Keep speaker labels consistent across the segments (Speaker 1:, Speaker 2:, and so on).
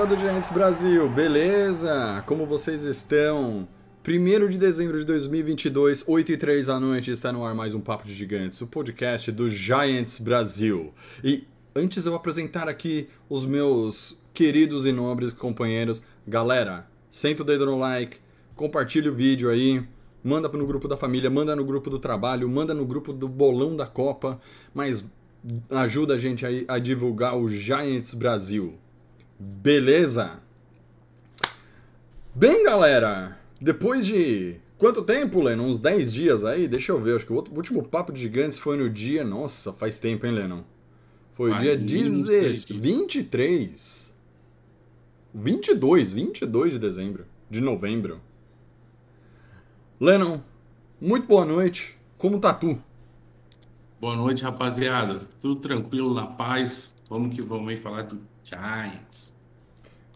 Speaker 1: galera do Giants Brasil, beleza? Como vocês estão? 1 de dezembro de 2022, 8 e 3 da noite, está no ar mais um Papo de Gigantes, o podcast do Giants Brasil. E antes eu apresentar aqui os meus queridos e nobres companheiros, galera, senta o dedo no like, compartilha o vídeo aí, manda no grupo da família, manda no grupo do trabalho, manda no grupo do bolão da Copa, mas ajuda a gente aí a divulgar o Giants Brasil. Beleza? Bem, galera, depois de quanto tempo, Lennon? Uns 10 dias aí? Deixa eu ver, acho que o último papo de gigantes foi no dia. Nossa, faz tempo, hein, Lennon? Foi o dia
Speaker 2: de 23
Speaker 1: 16,
Speaker 2: dias.
Speaker 1: 23. 22, 22 de dezembro. De novembro. Lennon, muito boa noite. Como tá tu?
Speaker 2: Boa noite, rapaziada. Tudo tranquilo, na paz. Vamos que vamos aí falar do Giants.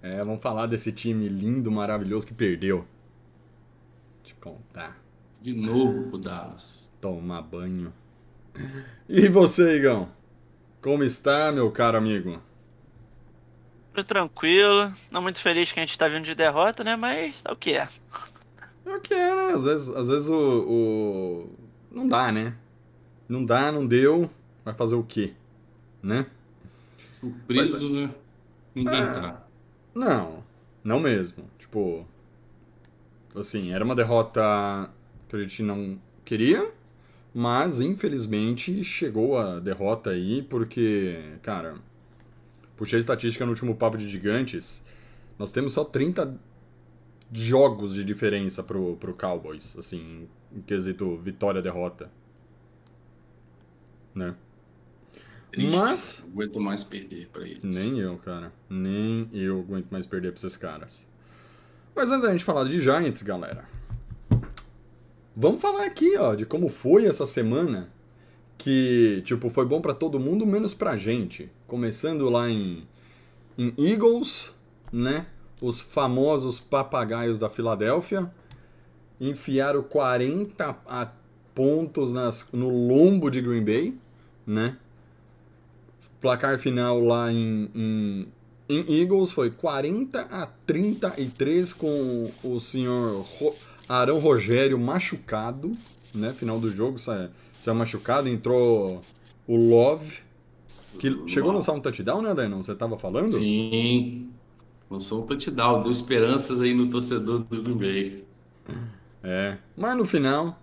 Speaker 1: É, vamos falar desse time lindo, maravilhoso que perdeu. Te contar.
Speaker 2: De novo pro Dallas.
Speaker 1: Tomar banho. E você, Igão? Como está, meu caro amigo?
Speaker 3: Tudo tranquilo, não muito feliz que a gente tá vindo de derrota, né? Mas é o que é.
Speaker 1: É o que é, né? Às vezes, às vezes o, o- Não dá, né? Não dá, não deu. Vai fazer o quê? Né?
Speaker 2: Surpreso, né? Ninguém
Speaker 1: Ah.
Speaker 2: tá.
Speaker 1: Não, não mesmo. Tipo. Assim, era uma derrota que a gente não queria, mas infelizmente chegou a derrota aí porque, cara, puxei a estatística no último papo de gigantes. Nós temos só 30 jogos de diferença pro, pro Cowboys, assim, em quesito vitória-derrota. Né?
Speaker 2: Triste.
Speaker 1: Mas-
Speaker 2: Não aguento mais perder pra eles.
Speaker 1: Nem eu, cara. Nem eu aguento mais perder pra esses caras. Mas antes da gente falar de Giants, galera. Vamos falar aqui, ó, de como foi essa semana. Que, tipo, foi bom pra todo mundo, menos pra gente. Começando lá em, em Eagles, né? Os famosos papagaios da Filadélfia. Enfiaram 40 a- pontos nas, no lombo de Green Bay, né? Placar final lá em, em, em Eagles foi 40 a 33 com o senhor Ro- Arão Rogério machucado, né? Final do jogo sa- saiu machucado, entrou o Love, que chegou a lançar um touchdown, né, Lennon? Você tava falando?
Speaker 2: Sim. Lançou um touchdown. Deu esperanças aí no torcedor do Green Bay.
Speaker 1: É, mas no final,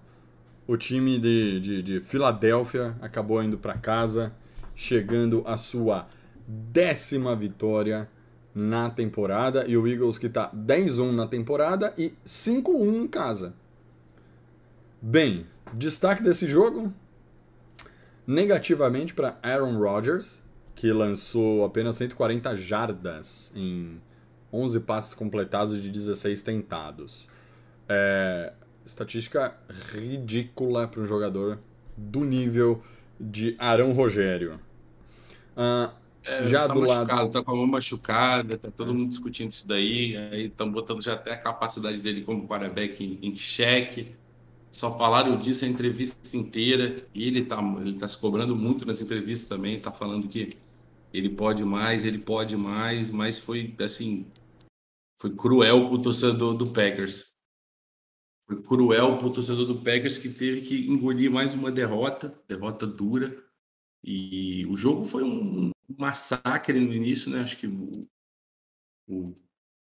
Speaker 1: o time de, de, de Filadélfia acabou indo para casa, chegando à sua décima vitória na temporada. E o Eagles que tá 10-1 na temporada e 5-1 em casa. Bem, destaque desse jogo: negativamente para Aaron Rodgers, que lançou apenas 140 jardas em 11 passes completados de 16 tentados. É, estatística ridícula para um jogador do nível de Arão Rogério. Ah,
Speaker 2: É,
Speaker 1: Já
Speaker 2: tá
Speaker 1: do lado-
Speaker 2: machucado, tá com a mão machucada, tá todo mundo discutindo isso daí. Aí estão botando já até a capacidade dele como quarterback em, em xeque. Só falaram disso a entrevista inteira. E ele tá, ele tá se cobrando muito nas entrevistas também. Tá falando que ele pode mais, ele pode mais, mas foi assim. Foi cruel pro torcedor do Packers. Foi cruel pro torcedor do Packers que teve que engolir mais uma derrota, derrota dura. E o jogo foi um massacre no início, né? Acho que o, o,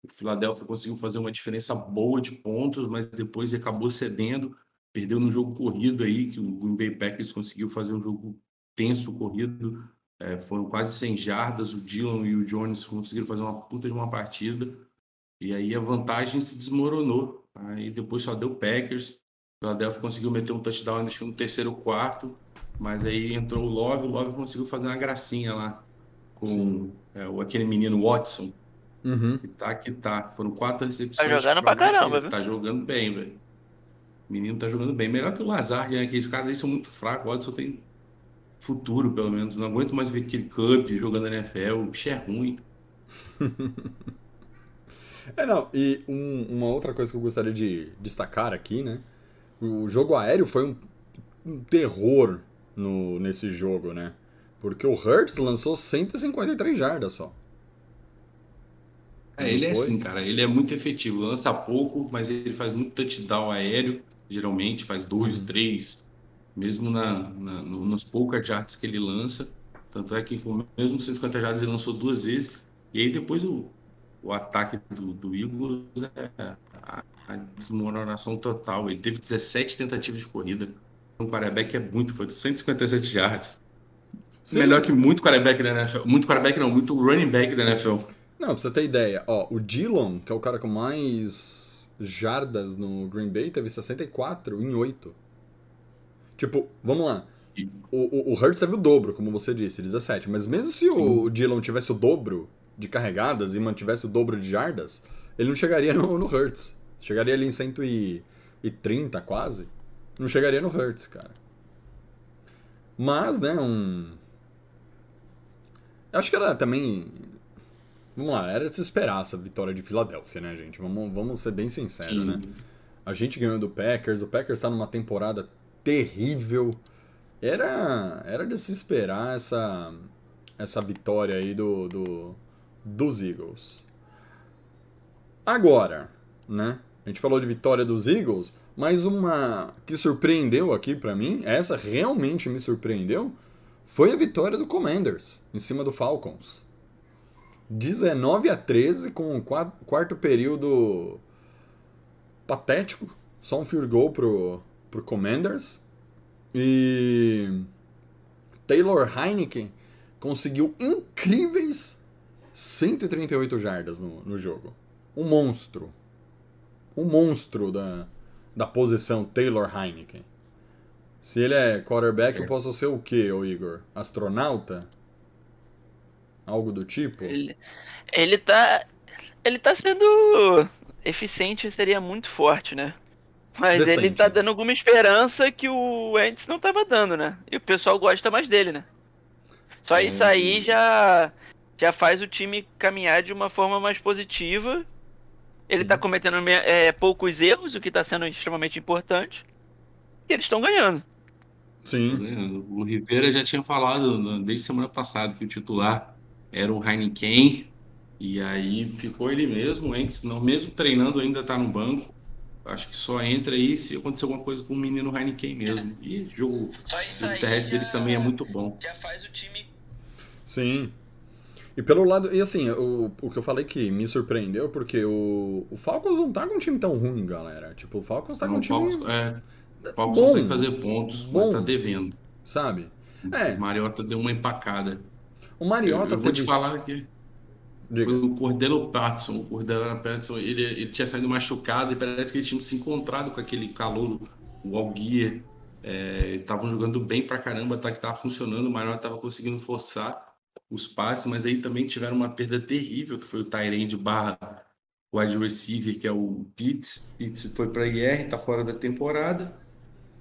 Speaker 2: o Philadelphia conseguiu fazer uma diferença boa de pontos, mas depois acabou cedendo, perdeu no jogo corrido aí, que o Green Bay Packers conseguiu fazer um jogo tenso corrido. É, foram quase 100 jardas, o Dillon e o Jones conseguiram fazer uma puta de uma partida. E aí a vantagem se desmoronou. Aí depois só deu Packers. O Philadelphia conseguiu meter um touchdown acho que no terceiro quarto. Mas aí entrou o Love, o Love conseguiu fazer uma gracinha lá com é, aquele menino Watson.
Speaker 1: Uhum.
Speaker 2: Que tá que tá. Foram quatro recepções.
Speaker 3: Tá jogando pra caramba, viu?
Speaker 2: Tá jogando bem, velho. O menino tá jogando bem. Melhor que o Lazard, né? Aqueles caras aí são muito fracos. O Watson tem futuro, pelo menos. Não aguento mais ver aquele Cup jogando na NFL. O bicho é ruim.
Speaker 1: É, não, e um- uma outra coisa que eu gostaria de destacar aqui, né? O jogo aéreo foi um, um terror no, nesse jogo, né? Porque o Hurts lançou 153 jardas só.
Speaker 2: É, ele é assim, cara. Ele é muito efetivo. Lança pouco, mas ele faz muito touchdown aéreo. Geralmente faz dois, três. Mesmo na, na- no- nos poucas jardas que ele lança. Tanto é que com mesmo 150 jardas ele lançou duas vezes. E aí depois o, o ataque do, do Eagles é a, desmoronação total. Ele teve 17 tentativas de corrida. Um quarterback é muito, foi 157 jardas.
Speaker 1: Sim.
Speaker 2: Melhor que muito quarterback da NFL. Muito quarterback não, muito running back da NFL.
Speaker 1: Não, pra você ter ideia, ó, o Dillon, que é o cara com mais jardas no Green Bay, teve 64 em 8. Tipo, vamos lá. O, o, o Hurts teve o dobro, como você disse, 17. Mas mesmo se o Dillon tivesse o dobro de carregadas e mantivesse o dobro de jardas, ele não chegaria no, no Hurts. Chegaria ali em 130 quase. Não chegaria no Hurts, cara. Mas, né, um. Eu acho que era também. Vamos lá, era de se esperar essa vitória de Filadélfia, né, gente? Vamos, vamos ser bem sinceros,
Speaker 2: Sim.
Speaker 1: né? A gente ganhou do Packers, o Packers tá numa temporada terrível. Era, era de se esperar essa, essa vitória aí do, do, dos Eagles. Agora, né? A gente falou de vitória dos Eagles, mas uma que surpreendeu aqui pra mim, essa realmente me surpreendeu, foi a vitória do Commanders em cima do Falcons. 19 a 13 com o qua- quarto período patético, só um field goal pro, pro Commanders. E Taylor Heineken conseguiu incríveis 138 jardas no, no jogo. Um monstro. Um monstro da, da posição Taylor Heineken. Se ele é quarterback, eu posso ser o quê, ô Igor? Astronauta? Algo do tipo?
Speaker 3: Ele, ele tá. Ele tá sendo eficiente, seria muito forte, né? Mas ele
Speaker 1: Decente.
Speaker 3: tá dando alguma esperança que o Ents não tava dando, né? E o pessoal gosta mais dele, né? Só isso aí já, já faz o time caminhar de uma forma mais positiva. Ele tá cometendo me- é, poucos erros, o que tá sendo extremamente importante. E eles estão ganhando.
Speaker 1: Sim.
Speaker 2: né? O Rivera já tinha falado no- desde semana passada que o titular era o Heineken, e aí ficou ele mesmo, antes, não, mesmo treinando, ainda tá no banco. Acho que só entra aí se acontecer alguma coisa com o menino Heineken mesmo. E jogo, jogo terrestre deles também é muito bom.
Speaker 3: Já faz o time.
Speaker 1: Sim. E pelo lado. E assim, o, o que eu falei que me surpreendeu, porque o, o Falcons não tá com um time tão ruim, galera. Tipo, o Falcons tá com um
Speaker 2: Não,
Speaker 1: time.
Speaker 2: Falcons, é, o Falcons
Speaker 1: bom.
Speaker 2: consegue fazer pontos, mas
Speaker 1: Bom.
Speaker 2: tá devendo.
Speaker 1: Sabe? É.
Speaker 2: O Mariota deu uma empacada.
Speaker 1: O Mariota
Speaker 2: eu, eu vou te falar que
Speaker 1: Diga.
Speaker 2: foi o Cordelo Patterson. O Cordelo Patterson, ele, ele tinha saído machucado e parece que eles tinham se encontrado com aquele calor, o Alguia. Estavam jogando bem pra caramba, tá, que tava funcionando, o Mariota tava conseguindo forçar os passes, mas aí também tiveram uma perda terrível, que foi o Tyrande barra wide receiver, que é o Pitts. Pitts foi pra IR, tá fora da temporada.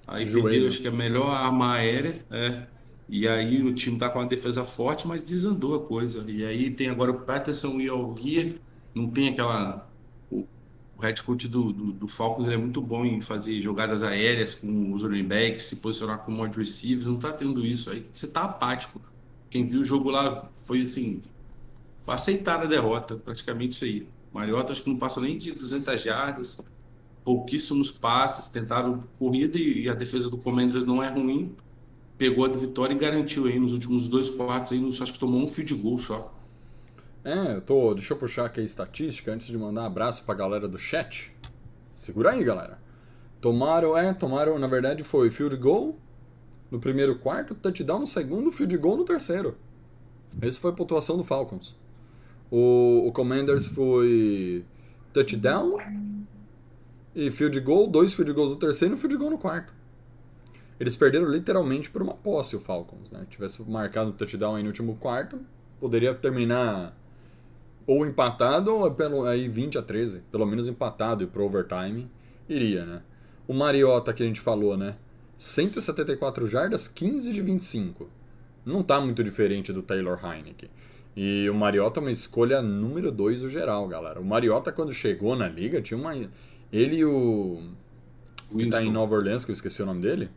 Speaker 2: Aí perderam, acho que a melhor arma aérea, é. E aí o time tá com uma defesa forte, mas desandou a coisa. E aí tem agora o Patterson e o Alguia, não tem aquela... O, o head coach do, do, do Falcons ele é muito bom em fazer jogadas aéreas com os running backs, se posicionar como wide receivers, não tá tendo isso. Aí você tá apático. Quem viu o jogo lá foi assim, foi aceitar a derrota, praticamente isso aí. Mariota acho que não passou nem de 200 jardas, pouquíssimos passes, tentaram corrida e a defesa do Commanders não é ruim. Pegou a vitória e garantiu aí nos últimos dois quartos, aí, acho que tomou um field goal só.
Speaker 1: É, eu tô. Deixa eu puxar aqui a estatística antes de mandar um abraço pra galera do chat. Segura aí, galera. Tomaram, é, tomaram, na verdade foi field goal no primeiro quarto, touchdown no segundo, field goal no terceiro. Essa foi a pontuação do Falcons. O, o Commanders foi touchdown e field goal, dois field goals no terceiro e um field goal no quarto. Eles perderam literalmente por uma posse o Falcons, né? Tivesse marcado o touchdown aí no último quarto, poderia terminar ou empatado ou pelo, aí 20 a 13. Pelo menos empatado e pro overtime iria, né? O Mariota que a gente falou, né? 174 jardas, 15 de 25. Não tá muito diferente do Taylor Heineken. E o Mariota é uma escolha número 2 do geral, galera. O Mariota, quando chegou na liga, tinha uma. Ele e o. Que tá em. Nova Orleans, que eu esqueci o nome dele.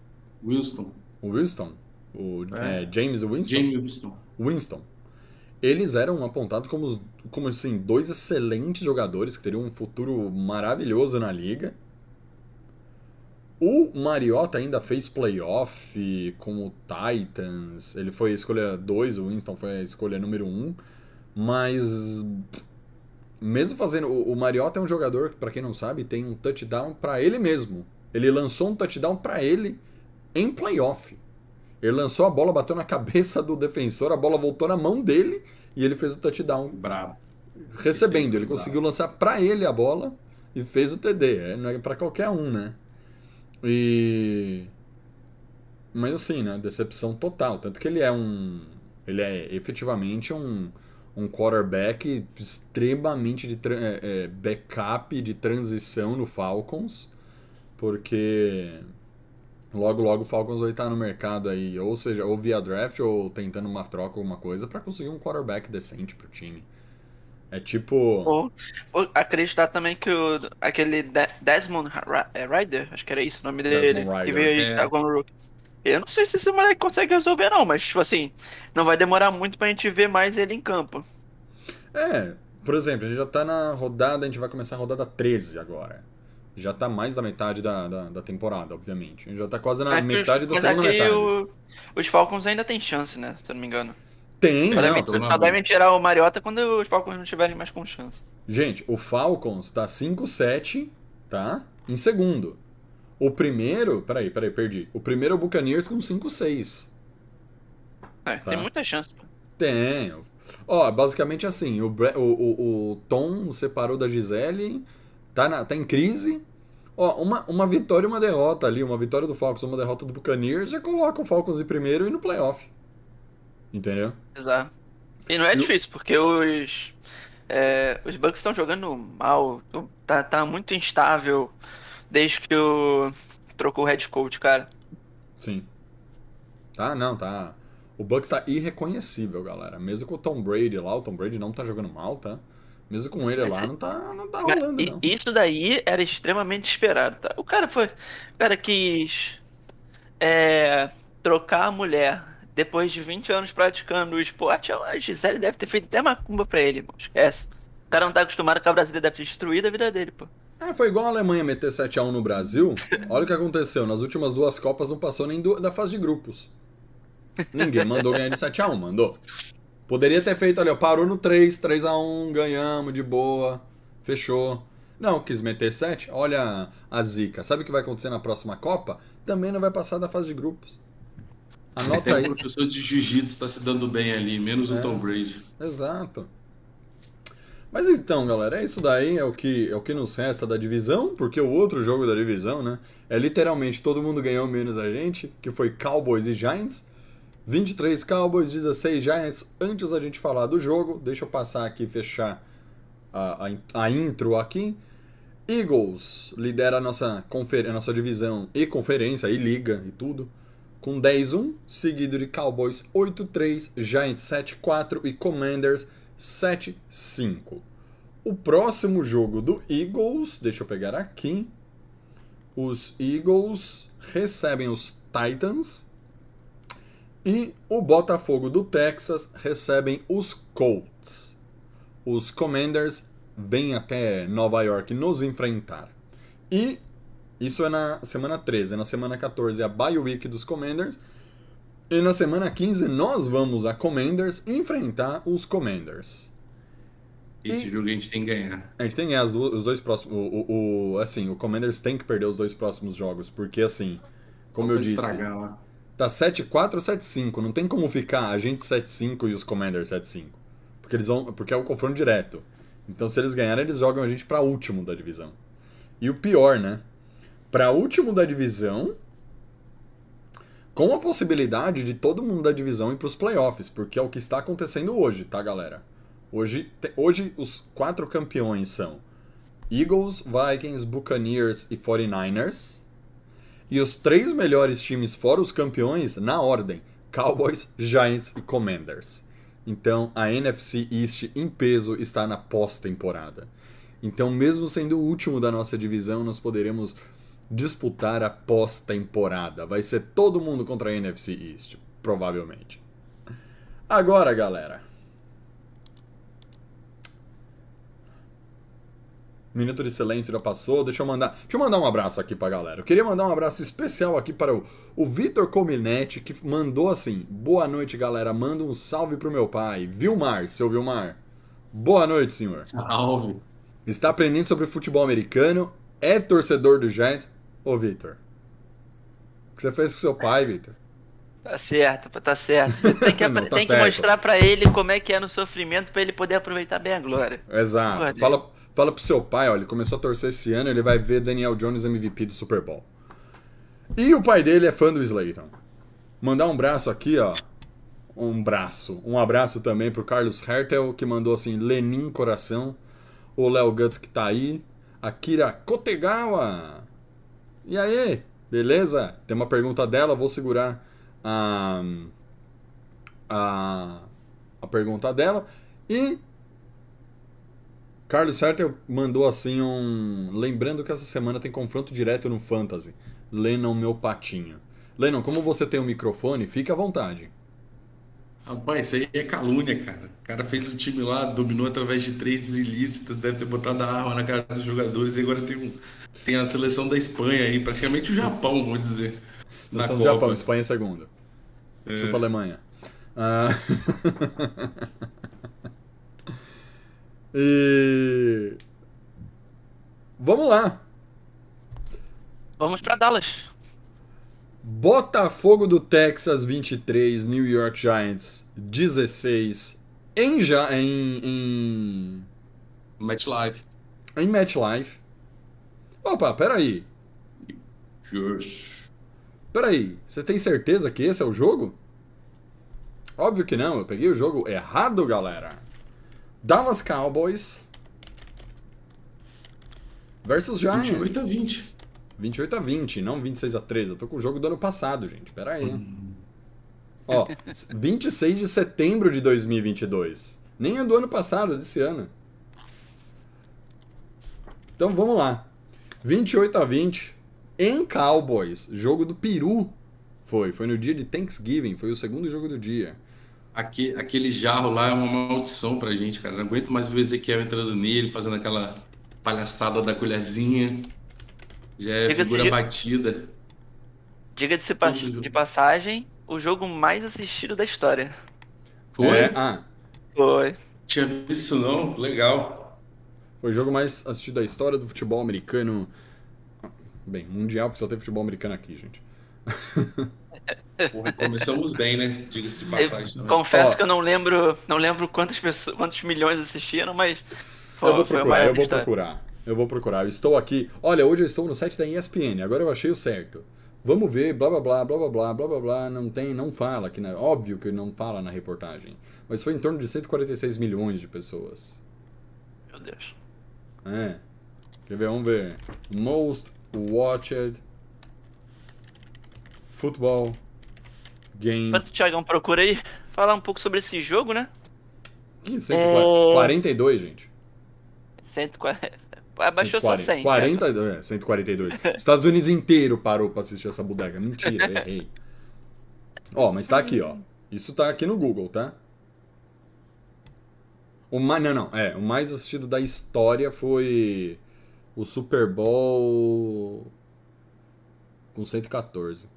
Speaker 2: Winston.
Speaker 1: O Winston. O
Speaker 2: É.
Speaker 1: é, James Winston.
Speaker 2: Jamie Winston.
Speaker 1: Winston. Eles eram apontados como, como assim, dois excelentes jogadores que teriam um futuro maravilhoso na liga. O Mariota ainda fez playoff com o Titans. Ele foi a escolha 2, o Winston foi a escolha número 1. Um, mas mesmo fazendo o, Mariota é um jogador que, para quem não sabe, tem um touchdown para ele mesmo. Ele lançou um touchdown para ele em playoff. Ele lançou a bola, bateu na cabeça do defensor, a bola voltou na mão dele e ele fez o touchdown
Speaker 2: Brabo.
Speaker 1: recebendo. Ele
Speaker 2: Bravo.
Speaker 1: conseguiu lançar pra ele a bola e fez o TD. É, não é pra qualquer um, né? E. Mas assim, né? Decepção total. Tanto que ele é um. Ele é efetivamente um, um quarterback extremamente de é, é, backup de transição no Falcons. Porque logo logo o Falcons vai estar no mercado aí, ou seja, ou via draft ou tentando uma troca alguma coisa pra conseguir um quarterback decente pro time. É tipo,
Speaker 3: Ou, ou acreditar também que o, aquele De- Desmond é, Ryder, acho que era isso o nome dele,
Speaker 1: Desmond
Speaker 3: que veio aí
Speaker 2: É.
Speaker 3: tá com o Rookie. Eu não sei se esse moleque consegue resolver não, mas tipo assim, não vai demorar muito pra gente ver mais ele em campo.
Speaker 1: É, por exemplo, a gente já tá na rodada, a gente vai começar a rodada 13 agora. Já tá mais da metade da, da, da temporada, obviamente. A gente já tá quase na
Speaker 3: Mas que os-
Speaker 1: metade da segunda metade.
Speaker 3: o- os Falcons ainda tem chance, né? Se eu não me engano.
Speaker 1: Tem,
Speaker 3: Só
Speaker 1: não.
Speaker 3: só devem tirar o Mariota quando os Falcons não tiverem mais com chance.
Speaker 1: Gente, o Falcons tá 5-7, tá? Em segundo. O primeiro. Peraí, peraí, perdi. O primeiro é o Buccaneers com 5-6.
Speaker 3: É,
Speaker 1: Tá.
Speaker 3: Tem muita chance. pô.
Speaker 1: Tem. Ó, basicamente assim, o, Bre- o, o, o Tom separou da Gisele, tá, na, tá em crise. Ó, uma, uma vitória e uma derrota ali, uma vitória do Falcons, uma derrota do Buccaneers, já coloca o Falcons em primeiro e no playoff. Entendeu?
Speaker 3: Exato. E não é
Speaker 1: E
Speaker 3: difícil, porque os. é, os Bucks estão jogando mal. Tá, tá muito instável desde que o. Trocou o head coach, cara.
Speaker 1: Sim. Tá, não, tá. O Bucks tá irreconhecível, galera. Mesmo com o Tom Brady lá, o Tom Brady não tá jogando mal, tá? Mesmo com ele lá, não tá, não tá rolando, não.
Speaker 3: Isso daí era extremamente esperado, tá? O cara foi. O cara quis. é, trocar a mulher depois de 20 anos praticando o esporte. A Gisele deve ter feito até macumba pra ele, irmão. Esquece. O cara não tá acostumado com a Brasília, deve ter destruído a vida dele, pô.
Speaker 1: É, foi igual a Alemanha meter 7x1 no Brasil. Olha o que aconteceu. Nas últimas duas Copas não passou nem do- da fase de grupos. Ninguém mandou ganhar de 7x1, mandou. Poderia ter feito ali, ó, parou no 3, 3x1, ganhamos de boa, fechou. Não, quis meter 7, olha a zica. Sabe o que vai acontecer na próxima Copa? Também não vai passar da fase de grupos. Anota
Speaker 2: Até o
Speaker 1: aí.
Speaker 2: professor de jiu-jitsu tá se dando bem ali, menos
Speaker 1: É.
Speaker 2: o Tom Brady.
Speaker 1: Exato. Mas então, galera, é isso daí, é o que é o que nos resta da divisão, porque o outro jogo da divisão, né, é literalmente todo mundo ganhou menos a gente, que foi Cowboys e Giants. 23 Cowboys, 16 Giants. Antes da gente falar do jogo, deixa eu passar aqui e fechar a, a, a intro aqui. Eagles lidera a nossa, confer, a nossa divisão e conferência, e liga e tudo, com 10-1, seguido de Cowboys 8-3, Giants 7-4 e Commanders 7-5. O próximo jogo do Eagles, deixa eu pegar aqui. Os Eagles recebem os Titans e o Botafogo do Texas recebem os Colts. Os Commanders vêm até Nova York nos enfrentar. E isso é na semana 13, na semana 14 é a bye week dos Commanders. E na semana 15 nós vamos a Commanders enfrentar os Commanders.
Speaker 2: Esse
Speaker 1: E-
Speaker 2: jogo a gente tem que ganhar.
Speaker 1: A gente tem as du- os dois próximos. O, o, o- assim, o Commanders tem que perder os dois próximos jogos, porque assim, como
Speaker 2: Só
Speaker 1: eu disse,
Speaker 2: estragar
Speaker 1: tá 7-4 ou 7-5. Não tem como ficar a gente 7-5 e os Commanders 7-5. Porque eles vão. Porque é o confronto direto. Então se eles ganharem, eles jogam a gente pra último da divisão. E o pior, né? Pra último da divisão. Com a possibilidade de todo mundo da divisão ir pros playoffs, porque é o que está acontecendo hoje, tá, galera? Hoje, hoje os quatro campeões são Eagles, Vikings, Buccaneers e 49ers. E os três melhores times fora os campeões, na ordem, Cowboys, Giants e Commanders. Então a NFC East em peso está na pós-temporada. Então, mesmo sendo o último da nossa divisão, nós poderemos disputar a pós-temporada. Vai ser todo mundo contra a NFC East, provavelmente. Agora, galera. Minuto de silêncio já passou. Deixa eu mandar, deixa eu mandar um abraço aqui pra galera. Eu queria mandar um abraço especial aqui para o, o Vitor Cominetti, que mandou assim: Boa noite, galera. Manda um salve pro meu pai, Vilmar. Seu Vilmar. Boa noite, senhor.
Speaker 2: Salve.
Speaker 1: Está aprendendo sobre futebol americano, é torcedor do Giants. Ô, Vitor. O que você fez com seu pai, Vitor?
Speaker 3: Tá certo, tá certo. Tem que,
Speaker 1: Não, tá
Speaker 3: tem que
Speaker 1: certo.
Speaker 3: mostrar pra ele como é que é no sofrimento pra ele poder aproveitar bem a glória.
Speaker 1: Exato.
Speaker 3: Guardei.
Speaker 1: Fala, fala pro seu pai, ó, ele começou a torcer esse ano, ele vai ver Daniel Jones MVP do Super Bowl. E o pai dele é fã do Slayton. Mandar um braço aqui, ó. Um braço. Um abraço também pro Carlos Hertel, que mandou assim, Lenin Coração. O Léo Guts que tá aí. Akira Kotegawa. E aí? Beleza? Tem uma pergunta dela, vou segurar a, a, a pergunta dela. E Carlos Hertel mandou assim um. Lembrando que essa semana tem confronto direto no Fantasy. Lennon, meu patinho. Lennon, como você tem o microfone, fique à vontade.
Speaker 2: Rapaz, isso aí é calúnia, cara. O cara fez um time lá, dominou através de trades ilícitas, deve ter botado a arma na cara dos jogadores e agora tem, um, tem a seleção da Espanha aí, praticamente o Japão, vamos dizer. Na
Speaker 1: Nação do
Speaker 2: Copa.
Speaker 1: Japão, Espanha é segundo.
Speaker 2: É.
Speaker 1: Chupa a Alemanha. Ah. e. Vamos lá.
Speaker 3: Vamos pra Dallas.
Speaker 1: Botafogo do Texas 23, New York Giants 16. Em, ja em, em,
Speaker 2: Match Live.
Speaker 1: em MetLife. Opa, peraí.
Speaker 2: Yes.
Speaker 1: Peraí, você tem certeza que esse é o jogo? Óbvio que não, eu peguei o jogo errado, galera. Dallas Cowboys versus Giants.
Speaker 2: 28 a 20.
Speaker 1: 28 a 20, não 26 a 13. Eu tô com o jogo do ano passado, gente. Pera aí. Ó, 26 de setembro de 2022. Nem é do ano passado, é desse ano. Então vamos lá. 28 a 20 em Cowboys. Jogo do Peru. Foi, foi no dia de Thanksgiving, foi o segundo jogo do dia.
Speaker 2: Aque- aquele jarro lá é uma maldição pra gente, cara. Não aguento mais ver o Ezequiel entrando nele, fazendo aquela palhaçada da colherzinha. Já é
Speaker 3: Diga-se
Speaker 2: figura
Speaker 3: de-
Speaker 2: batida.
Speaker 3: Diga-se pa- de passagem, o jogo mais assistido da história.
Speaker 2: Foi?
Speaker 1: É, ah,
Speaker 3: Foi.
Speaker 2: Tinha visto isso não? Legal.
Speaker 1: foi o jogo mais assistido da história do futebol americano. Bem, mundial, porque só tem futebol americano aqui, gente.
Speaker 2: Porra, começamos bem, né? Diga-se de passagem também.
Speaker 3: Confesso
Speaker 1: Ó.
Speaker 3: que eu não lembro, não lembro quantas pessoas, quantos milhões assistiram, mas Pô,
Speaker 1: eu vou
Speaker 3: foi o
Speaker 1: procurar, eu vou
Speaker 3: história.
Speaker 1: procurar. Eu vou procurar. Eu estou aqui. Olha, hoje eu estou no site da ESPN. Agora eu achei o certo. Vamos ver, blá blá blá, blá blá blá, blá blá blá. Não tem, não fala aqui na. Óbvio que não fala na reportagem. Mas foi em torno de 146 milhões de pessoas.
Speaker 3: meu Deus.
Speaker 1: É. Quer ver? Vamos ver. Most watched football game.
Speaker 3: Enquanto o Thiagão procura aí, falar um pouco sobre esse jogo, né?
Speaker 1: Ih, 142, gente.
Speaker 3: 140. Abaixou só 100.
Speaker 1: 40, é, 142. Estados Unidos inteiro parou pra assistir essa bodega. Mentira, errei. Ó, mas tá aqui, ó. Isso tá aqui no Google, tá? O mais, não, não, é, o mais assistido da história foi o Super Bowl com 114.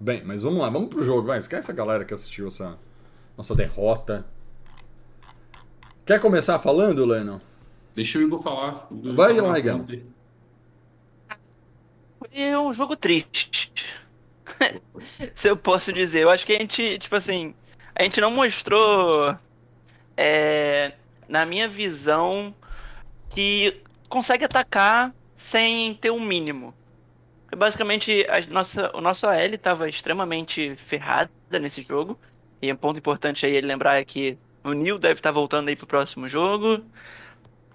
Speaker 1: Bem, mas vamos lá, vamos pro jogo, vai. Esquece a galera que assistiu essa nossa derrota. Quer começar falando, Lennon?
Speaker 2: Deixa o Igor falar. Igor
Speaker 1: Vai
Speaker 2: falar
Speaker 1: lá, Igão.
Speaker 3: Foi um jogo triste. Se eu posso dizer. Eu acho que a gente, tipo assim, a gente não mostrou, é, na minha visão, que consegue atacar sem ter um mínimo. Basicamente, a nossa, o nosso AL estava extremamente ferrada nesse jogo. E um ponto importante aí ele lembrar é que o Neil deve estar voltando aí pro próximo jogo.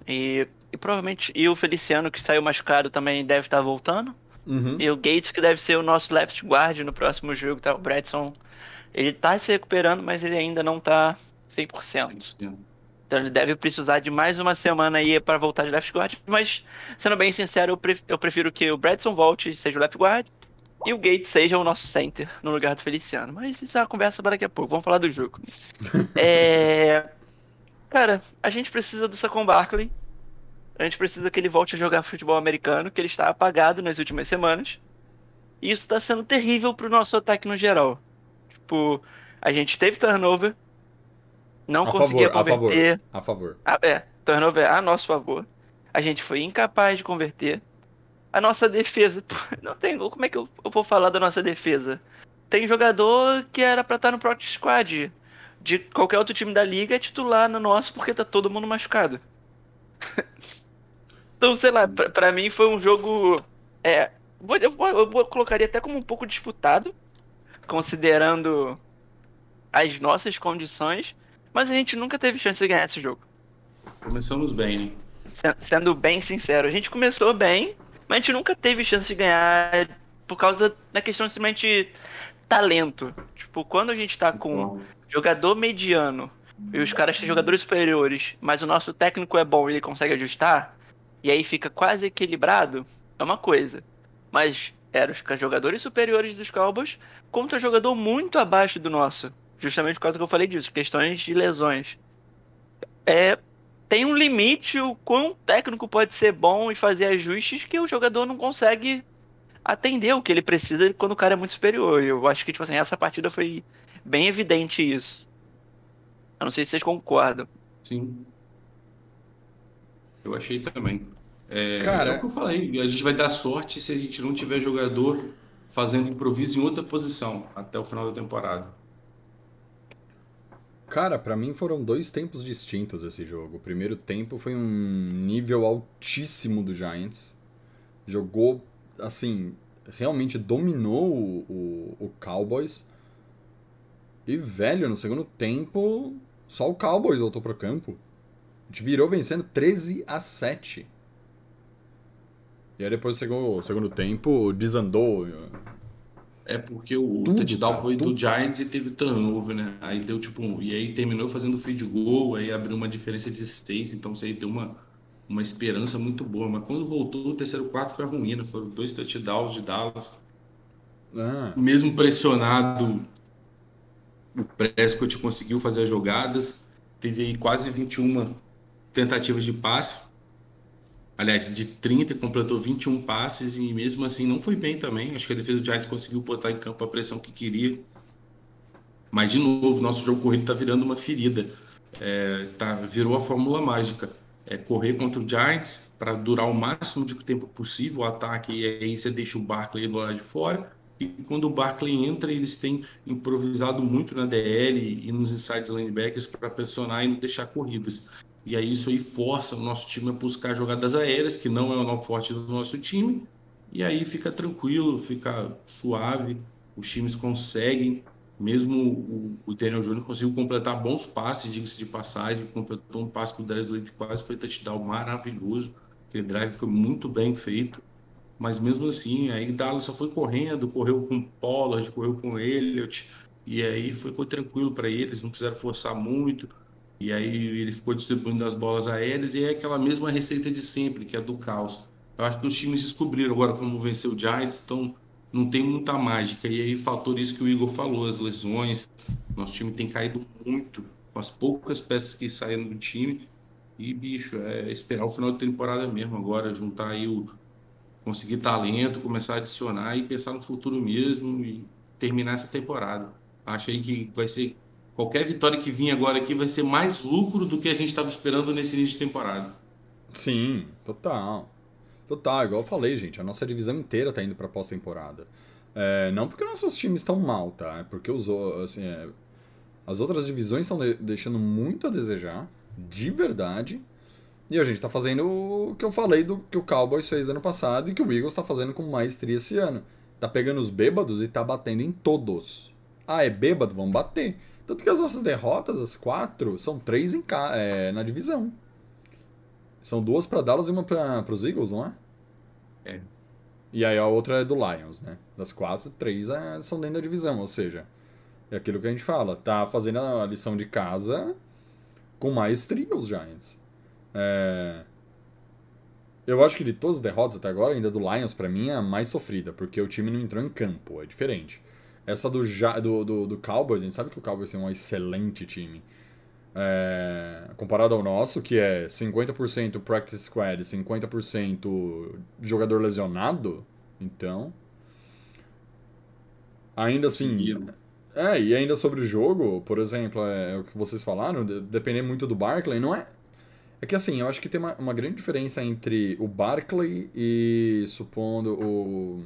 Speaker 3: E, e provavelmente e o Feliciano, que saiu machucado, também deve estar voltando.
Speaker 1: Uhum.
Speaker 3: E o Gates, que deve ser o nosso left guard no próximo jogo, tá? O Bradson, ele tá se recuperando, mas ele ainda não tá 100%. Então ele deve precisar de mais uma semana aí para voltar de left guard. Mas, sendo bem sincero, eu prefiro que o Bradson volte e seja o left guard. E o Gates seja o nosso center no lugar do Feliciano. Mas isso é uma conversa para daqui a pouco. Vamos falar do jogo. é... Cara, a gente precisa do Saquon Barkley. A gente precisa que ele volte a jogar futebol americano, que ele está apagado nas últimas semanas. E isso está sendo terrível pro nosso ataque no geral. Tipo, a gente teve turnover, não
Speaker 1: A
Speaker 3: conseguia
Speaker 1: favor, a favor.
Speaker 3: converter.
Speaker 1: A favor.
Speaker 3: Ah, é, turnover a nosso favor. A gente foi incapaz de converter. A nossa defesa, pô, não tem. Como é que eu, eu vou falar da nossa defesa? Tem jogador que era pra estar no Practice Squad. De qualquer outro time da liga é titular no nosso porque tá todo mundo machucado. então, sei lá, pra, pra mim foi um jogo. É. vou- Eu, eu vou- colocaria até como um pouco disputado, considerando as nossas condições, mas a gente nunca teve chance de ganhar esse jogo.
Speaker 2: Começamos bem, né?
Speaker 3: Se- Sendo bem sincero, a gente começou bem, mas a gente nunca teve chance de ganhar por causa da questão de simplesmente talento. Tipo, quando a gente tá com jogador mediano e os caras têm jogadores superiores, mas o nosso técnico é bom e ele consegue ajustar, e aí fica quase equilibrado, é uma coisa. Mas eram os jogadores superiores dos Cowboys contra um jogador muito abaixo do nosso. Justamente por causa que eu falei disso, questões de lesões. É, tem um limite o quão o técnico pode ser bom e fazer ajustes que o jogador não consegue atender o que ele precisa quando o cara é muito superior. Eu acho que, tipo assim, essa partida foi bem evidente isso. Eu não sei se vocês concordam.
Speaker 2: Sim. Eu achei também. É,
Speaker 1: Cara-
Speaker 2: é o que eu falei. A gente vai dar sorte se a gente não tiver jogador fazendo improviso em outra posição até o final da temporada.
Speaker 1: Cara, pra mim foram dois tempos distintos esse jogo. O primeiro tempo foi um nível altíssimo do Giants. Jogou, assim, realmente dominou o, o, o Cowboys. E, velho, no segundo tempo, só o Cowboys voltou pro campo. A gente virou vencendo 13 a 7. E aí depois do segundo, segundo tempo, desandou.
Speaker 2: É porque o
Speaker 1: Tudo,
Speaker 2: touchdown
Speaker 1: cara,
Speaker 2: foi
Speaker 1: tudo.
Speaker 2: do Giants e teve turnover, né? Aí deu tipo. um- E aí terminou fazendo field goal, aí abriu uma diferença de seis, então isso aí deu uma, uma esperança muito boa. Mas quando voltou, o terceiro quarto foi ruim, né? Foram dois touchdowns de Dallas.
Speaker 1: Ah,
Speaker 2: Mesmo pressionado, o Prescott conseguiu fazer as jogadas. Teve aí quase 21 tentativas de passe. Aliás, de 30 completou 21 passes e mesmo assim não foi bem também. Acho que a defesa do Giants conseguiu botar em campo a pressão que queria. Mas de novo, nosso jogo corrido está virando uma ferida. É, tá, virou a fórmula mágica. É correr contra o Giants para durar o máximo de tempo possível o ataque e aí você deixa o Barkley do lado de fora. E quando o Barkley entra, eles têm improvisado muito na DL e nos inside linebackers para pressionar e não deixar corridas. E aí isso aí força o nosso time a buscar jogadas aéreas, que não é o nó forte do nosso time. E aí fica tranquilo, fica suave. Os times conseguem, mesmo o, o Daniel Jones conseguiu completar bons passes, diga-se de passagem, completou um passe com o Darius Leite quase, foi touchdown maravilhoso. Aquele drive foi muito bem feito. Mas mesmo assim, aí Dallas só foi correndo, correu com Pollard, correu com Elliott, e aí ficou tranquilo para eles, não precisaram forçar muito. E aí ele ficou distribuindo as bolas aéreas e é aquela mesma receita de sempre, que é do caos. Eu acho que os times descobriram agora como vencer o Giants, então não tem muita mágica. E aí fator isso que o Igor falou, as lesões. Nosso time tem caído muito com as poucas peças que saíram do time. E, bicho, é esperar o final de temporada mesmo agora, juntar aí o. conseguir talento, começar a adicionar e pensar no futuro mesmo e terminar essa temporada. Acho aí que vai ser qualquer vitória que vir agora aqui vai ser mais lucro do que a gente estava esperando nesse início de temporada.
Speaker 1: Sim, total. Total, igual eu falei, gente, a nossa divisão inteira tá indo pra pós-temporada. É, não porque nossos times estão mal, tá? É porque os, assim, é, as outras divisões estão de- deixando muito a desejar, de verdade. E a gente tá fazendo o que eu falei do que o Cowboys fez ano passado e que o Eagles tá fazendo com maestria esse ano. Tá pegando os bêbados e tá batendo em todos. Ah, é bêbado? Vamos bater. Tanto que as nossas derrotas, as quatro, são três em ca... é, na divisão. São duas pra Dallas e uma pra, pros Eagles, não é?
Speaker 2: É.
Speaker 1: E aí a outra é do Lions, né? Das quatro, três é- são dentro da divisão, ou seja, é aquilo que a gente fala, tá fazendo a lição de casa com maestria os Giants. É... Eu acho que de todas as derrotas até agora, ainda do Lions pra mim é a mais sofrida, porque o time não entrou em campo, é diferente. Essa do, do, do, do Cowboys, a gente sabe que o Cowboys é um excelente time. É, comparado ao nosso, que é 50% practice squad, 50% jogador lesionado, então. Ainda assim. É, e ainda sobre o jogo, por exemplo, é, o que vocês falaram, de- depender muito do Barkley, não é. É que assim, eu acho que tem uma, uma grande diferença entre o Barkley e, supondo, o,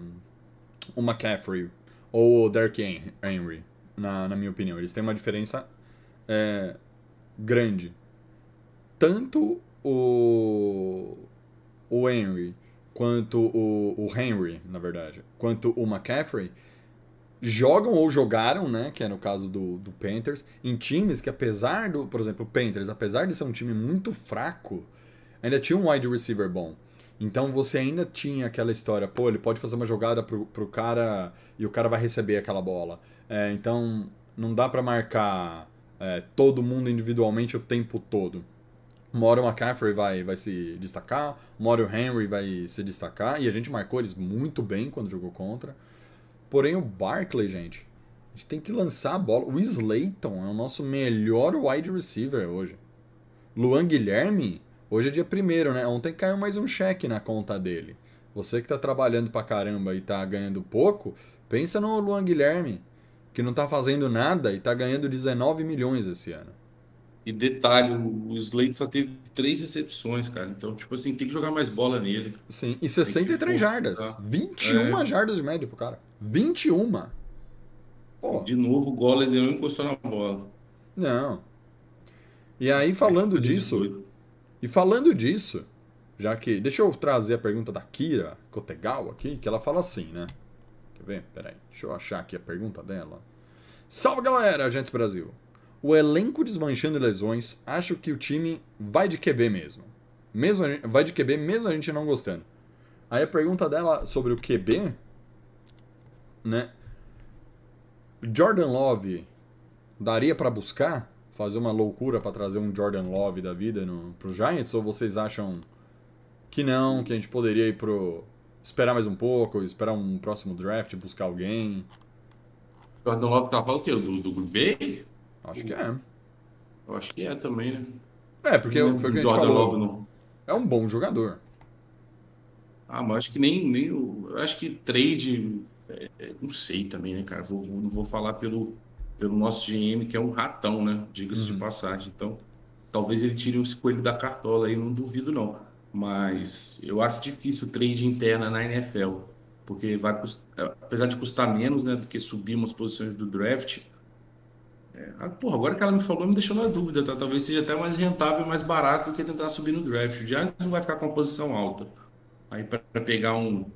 Speaker 1: o McCaffrey ou o Derrick Hen- Henry, na, na minha opinião. Eles têm uma diferença é, grande. Tanto o, o Henry quanto o, o Henry, na verdade, quanto o McCaffrey jogam ou jogaram, né, que é no caso do, do Panthers, em times que apesar do, por exemplo, o Panthers, apesar de ser um time muito fraco, ainda tinha um wide receiver bom. Então você ainda tinha aquela história, pô, ele pode fazer uma jogada pro, pro cara e o cara vai receber aquela bola. É, então não dá pra marcar é, todo mundo individualmente o tempo todo. Uma hora o McCaffrey vai, vai se destacar, uma hora o Henry vai se destacar, e a gente marcou eles muito bem quando jogou contra. Porém, o Barkley, gente, a gente tem que lançar a bola. O Slayton é o nosso melhor wide receiver hoje. Luan Guilherme, hoje é dia primeiro, né? Ontem caiu mais um cheque na conta dele. Você que tá trabalhando pra caramba e tá ganhando pouco, pensa no Luan Guilherme, que não tá fazendo nada e tá ganhando 19 milhões esse ano.
Speaker 2: E detalhe, o Slade só teve três recepções, cara. Então, tipo assim, tem que jogar mais bola nele.
Speaker 1: Sim, e 63
Speaker 2: forçar.
Speaker 1: jardas. 21
Speaker 2: É.
Speaker 1: jardas de média pro cara. 21. Pô,
Speaker 2: De novo, o Goller não encostou na bola.
Speaker 1: não. E aí, falando disso. E falando disso, já que. Deixa eu trazer a pergunta da Kira Kotegal aqui, que ela fala assim, né? Quer ver? Peraí, deixa eu achar aqui a pergunta dela. Salve galera, Agentes Brasil! O elenco desmanchando lesões, acho que o time vai de QB mesmo. mesmo gente- vai de QB mesmo a gente não gostando. Aí a pergunta dela sobre o QB, né? Jordan Love daria pra buscar fazer uma loucura pra trazer um Jordan Love da vida no, pro Giants? Ou vocês acham que não, que a gente poderia ir pro. esperar mais um pouco, esperar um próximo draft, buscar alguém?
Speaker 2: Jordan Love tá falando o quê? Do, do Green Bay?
Speaker 1: Acho que é.
Speaker 2: Eu acho que é também, né?
Speaker 1: É, porque foi o que a gente
Speaker 2: Jordan
Speaker 1: falou.
Speaker 2: Love, não.
Speaker 1: É um bom jogador.
Speaker 2: Ah, mas acho que nem, nem acho que trade, é, é, não sei também, né, cara? Vou- não vou falar pelo, pelo nosso GM, que é um ratão, né? Diga-se de passagem. Então, talvez ele tire um coelho da cartola aí, não duvido não. Mas eu acho difícil trade interna na NFL, porque vai cust- apesar de custar menos, né, do que subir umas posições do draft. É, ah, porra, agora que ela me falou, me deixou na dúvida, tá? Talvez seja até mais rentável e mais barato do que tentar subir no draft. O Giants não vai ficar com uma posição alta. Aí para pegar um,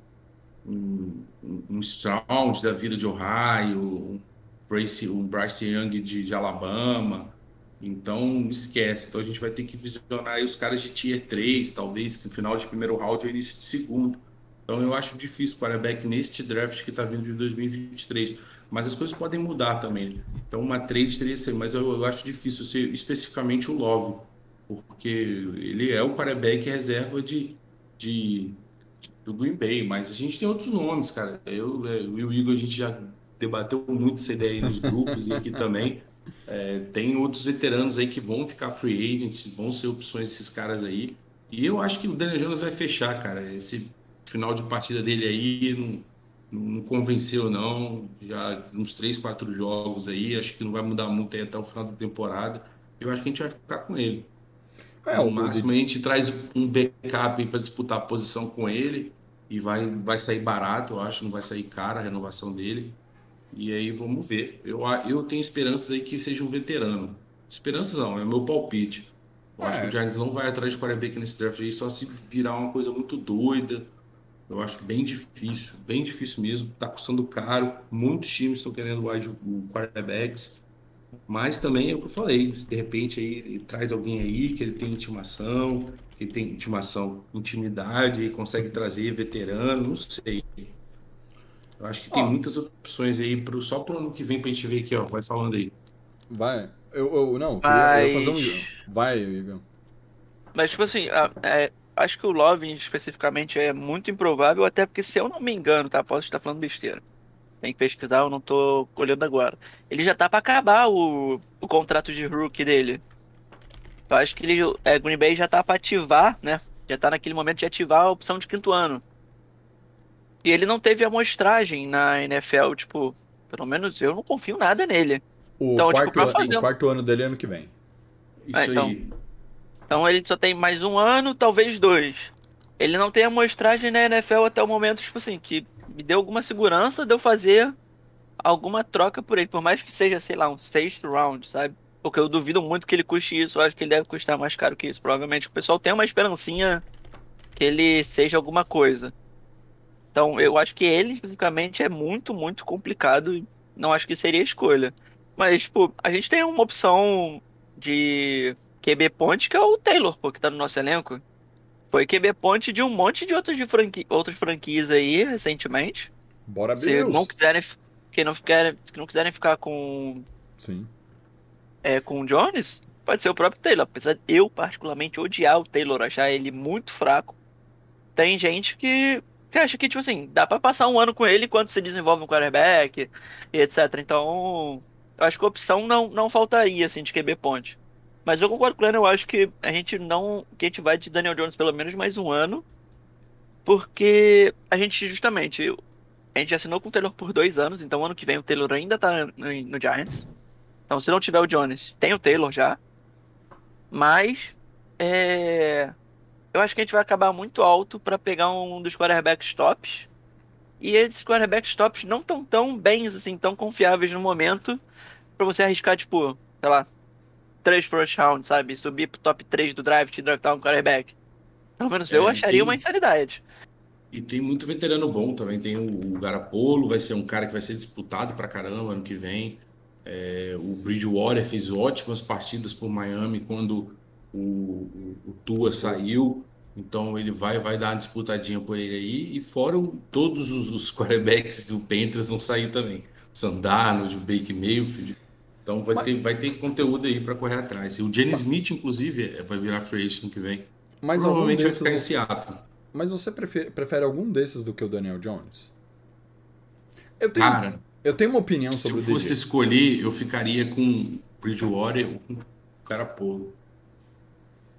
Speaker 2: um, um um Stroud da vida de Ohio, um Bryce, um Bryce Young de, de Alabama. Então, esquece. Então, a gente vai ter que visionar os caras de Tier 3, talvez, que no final de primeiro round ou início de segundo. Então, eu acho difícil o quarterback neste draft que está vindo de 2023. Mas as coisas podem mudar também. Então, uma trade teria que ser, mas eu, eu acho difícil ser especificamente o Love, porque ele é o quarterback reserva de, de, do Green Bay. Mas a gente tem outros nomes, cara. Eu, é, eu e o Igor, a gente já debateu muito essa ideia aí nos grupos e aqui também. É, tem outros veteranos aí que vão ficar free agents, vão ser opções esses caras aí. E eu acho que o Daniel Jones vai fechar, cara. Esse final de partida dele aí não, não convenceu, não. Já uns três, quatro jogos aí. Acho que não vai mudar muito aí até o final da temporada. Eu acho que a gente vai ficar com ele.
Speaker 1: É,
Speaker 2: no máximo a gente traz um backup para disputar a posição com ele e vai, vai sair barato, eu acho, não vai sair cara a renovação dele. E aí vamos ver. Eu, eu tenho esperanças aí que seja um veterano. Esperanças não, é meu palpite. Eu acho
Speaker 1: É.
Speaker 2: que o Giants não vai atrás de quarterback nesse draft aí, só se virar uma coisa muito doida. Eu acho bem difícil, bem difícil mesmo. Tá custando caro. Muitos times estão querendo wide o quarterbacks. Mas também é o que eu falei, de repente aí ele traz alguém aí que ele tem intimação, que tem intimação, intimidade, e consegue trazer veterano, não sei. Eu acho que tem
Speaker 1: Ó.
Speaker 2: muitas opções aí pro, só pro ano que vem pra gente ver aqui, ó. Vai falando aí.
Speaker 1: Vai. Eu, eu não, eu queria, eu ia fazer um. Vai, Igor.
Speaker 3: Mas, tipo assim, a- é, acho que o Love especificamente é muito improvável, até porque, se eu não me engano, tá? Posso estar falando besteira. Tem que pesquisar, eu não tô olhando agora. Ele já tá pra acabar o, o contrato de rookie dele. Eu acho que ele, é, Green Bay já tá pra ativar, né? Já tá naquele momento de ativar a opção de quinto ano. E ele não teve amostragem na NFL, tipo, pelo menos eu não confio nada nele.
Speaker 1: O,
Speaker 3: Então, tipo,
Speaker 1: quarto,
Speaker 3: pra
Speaker 1: ano-
Speaker 3: fazer
Speaker 1: o quarto ano dele é ano que vem.
Speaker 2: Isso
Speaker 3: É, então.
Speaker 2: aí.
Speaker 3: Então ele só tem mais um ano, talvez dois. Ele não tem amostragem na NFL até o momento, tipo assim, que me deu alguma segurança de eu fazer alguma troca por ele, por mais que seja, sei lá, um sexto round, sabe? Porque eu duvido muito que ele custe isso, eu acho que ele deve custar mais caro que isso. Provavelmente o pessoal tem uma esperancinha que ele seja alguma coisa. Então eu acho que ele especificamente é muito, muito complicado e não acho que seria a escolha. Mas, tipo, a gente tem uma opção de QB Ponte, que é o Taylor, pô, que tá no nosso elenco. Foi QB Ponte de um monte de outras, de franqui... outras franquias aí, recentemente.
Speaker 1: Bora,
Speaker 3: Se
Speaker 1: Bills!
Speaker 3: não quiserem, que não, ficarem, que não quiserem ficar com,
Speaker 1: Sim.
Speaker 3: é, com o Jones, pode ser o próprio Taylor. Apesar de eu, particularmente, odiar o Taylor, achar ele muito fraco. Tem gente que, que acha que, tipo assim, dá pra passar um ano com ele enquanto se desenvolve um quarterback etc. Então, eu acho que a opção não, não faltaria, assim, de QB Ponte. Mas eu concordo com o eu acho que a gente não. que a gente vai de Daniel Jones pelo menos mais um ano. Porque a gente, justamente, a gente assinou com o Taylor por dois anos, então ano que vem o Taylor ainda tá no, no Giants. Então se não tiver o Jones, tem o Taylor já. Mas é, eu acho que a gente vai acabar muito alto pra pegar um dos quarterbacks tops. E esses quarterbacks tops não tão tão bem, assim, tão confiáveis no momento pra você arriscar, tipo, sei lá, três first round, sabe? Subir pro top 3 do draft e draftar um quarterback. Pelo menos eu
Speaker 2: É,
Speaker 3: acharia
Speaker 2: tem-
Speaker 3: uma insanidade.
Speaker 2: E tem muito veterano bom também. Tem o, o Garapolo, vai ser um cara que vai ser disputado pra caramba ano que vem. É, o Bridgewater fez ótimas partidas por Miami quando o, o, o Tua saiu. Então ele vai, vai dar uma disputadinha por ele aí. E fora o- todos os, os quarterbacks do Panthers vão sair também. Sandarnold, o Baker Mayfield. Então vai,
Speaker 1: Mas-
Speaker 2: ter, vai ter conteúdo aí pra correr atrás. E o Jenny Smith, inclusive, é- vai virar free agent ano que vem.
Speaker 1: Mas
Speaker 2: Provavelmente vai ficar em Seattle.
Speaker 1: Mas você prefere, prefere algum desses do que o Daniel Jones? Eu tenho,
Speaker 2: Cara,
Speaker 1: eu tenho uma opinião
Speaker 2: Se
Speaker 1: sobre
Speaker 2: eu
Speaker 1: o
Speaker 2: fosse
Speaker 1: DJ.
Speaker 2: escolher, eu ficaria com Bridgewater ou com Garapolo.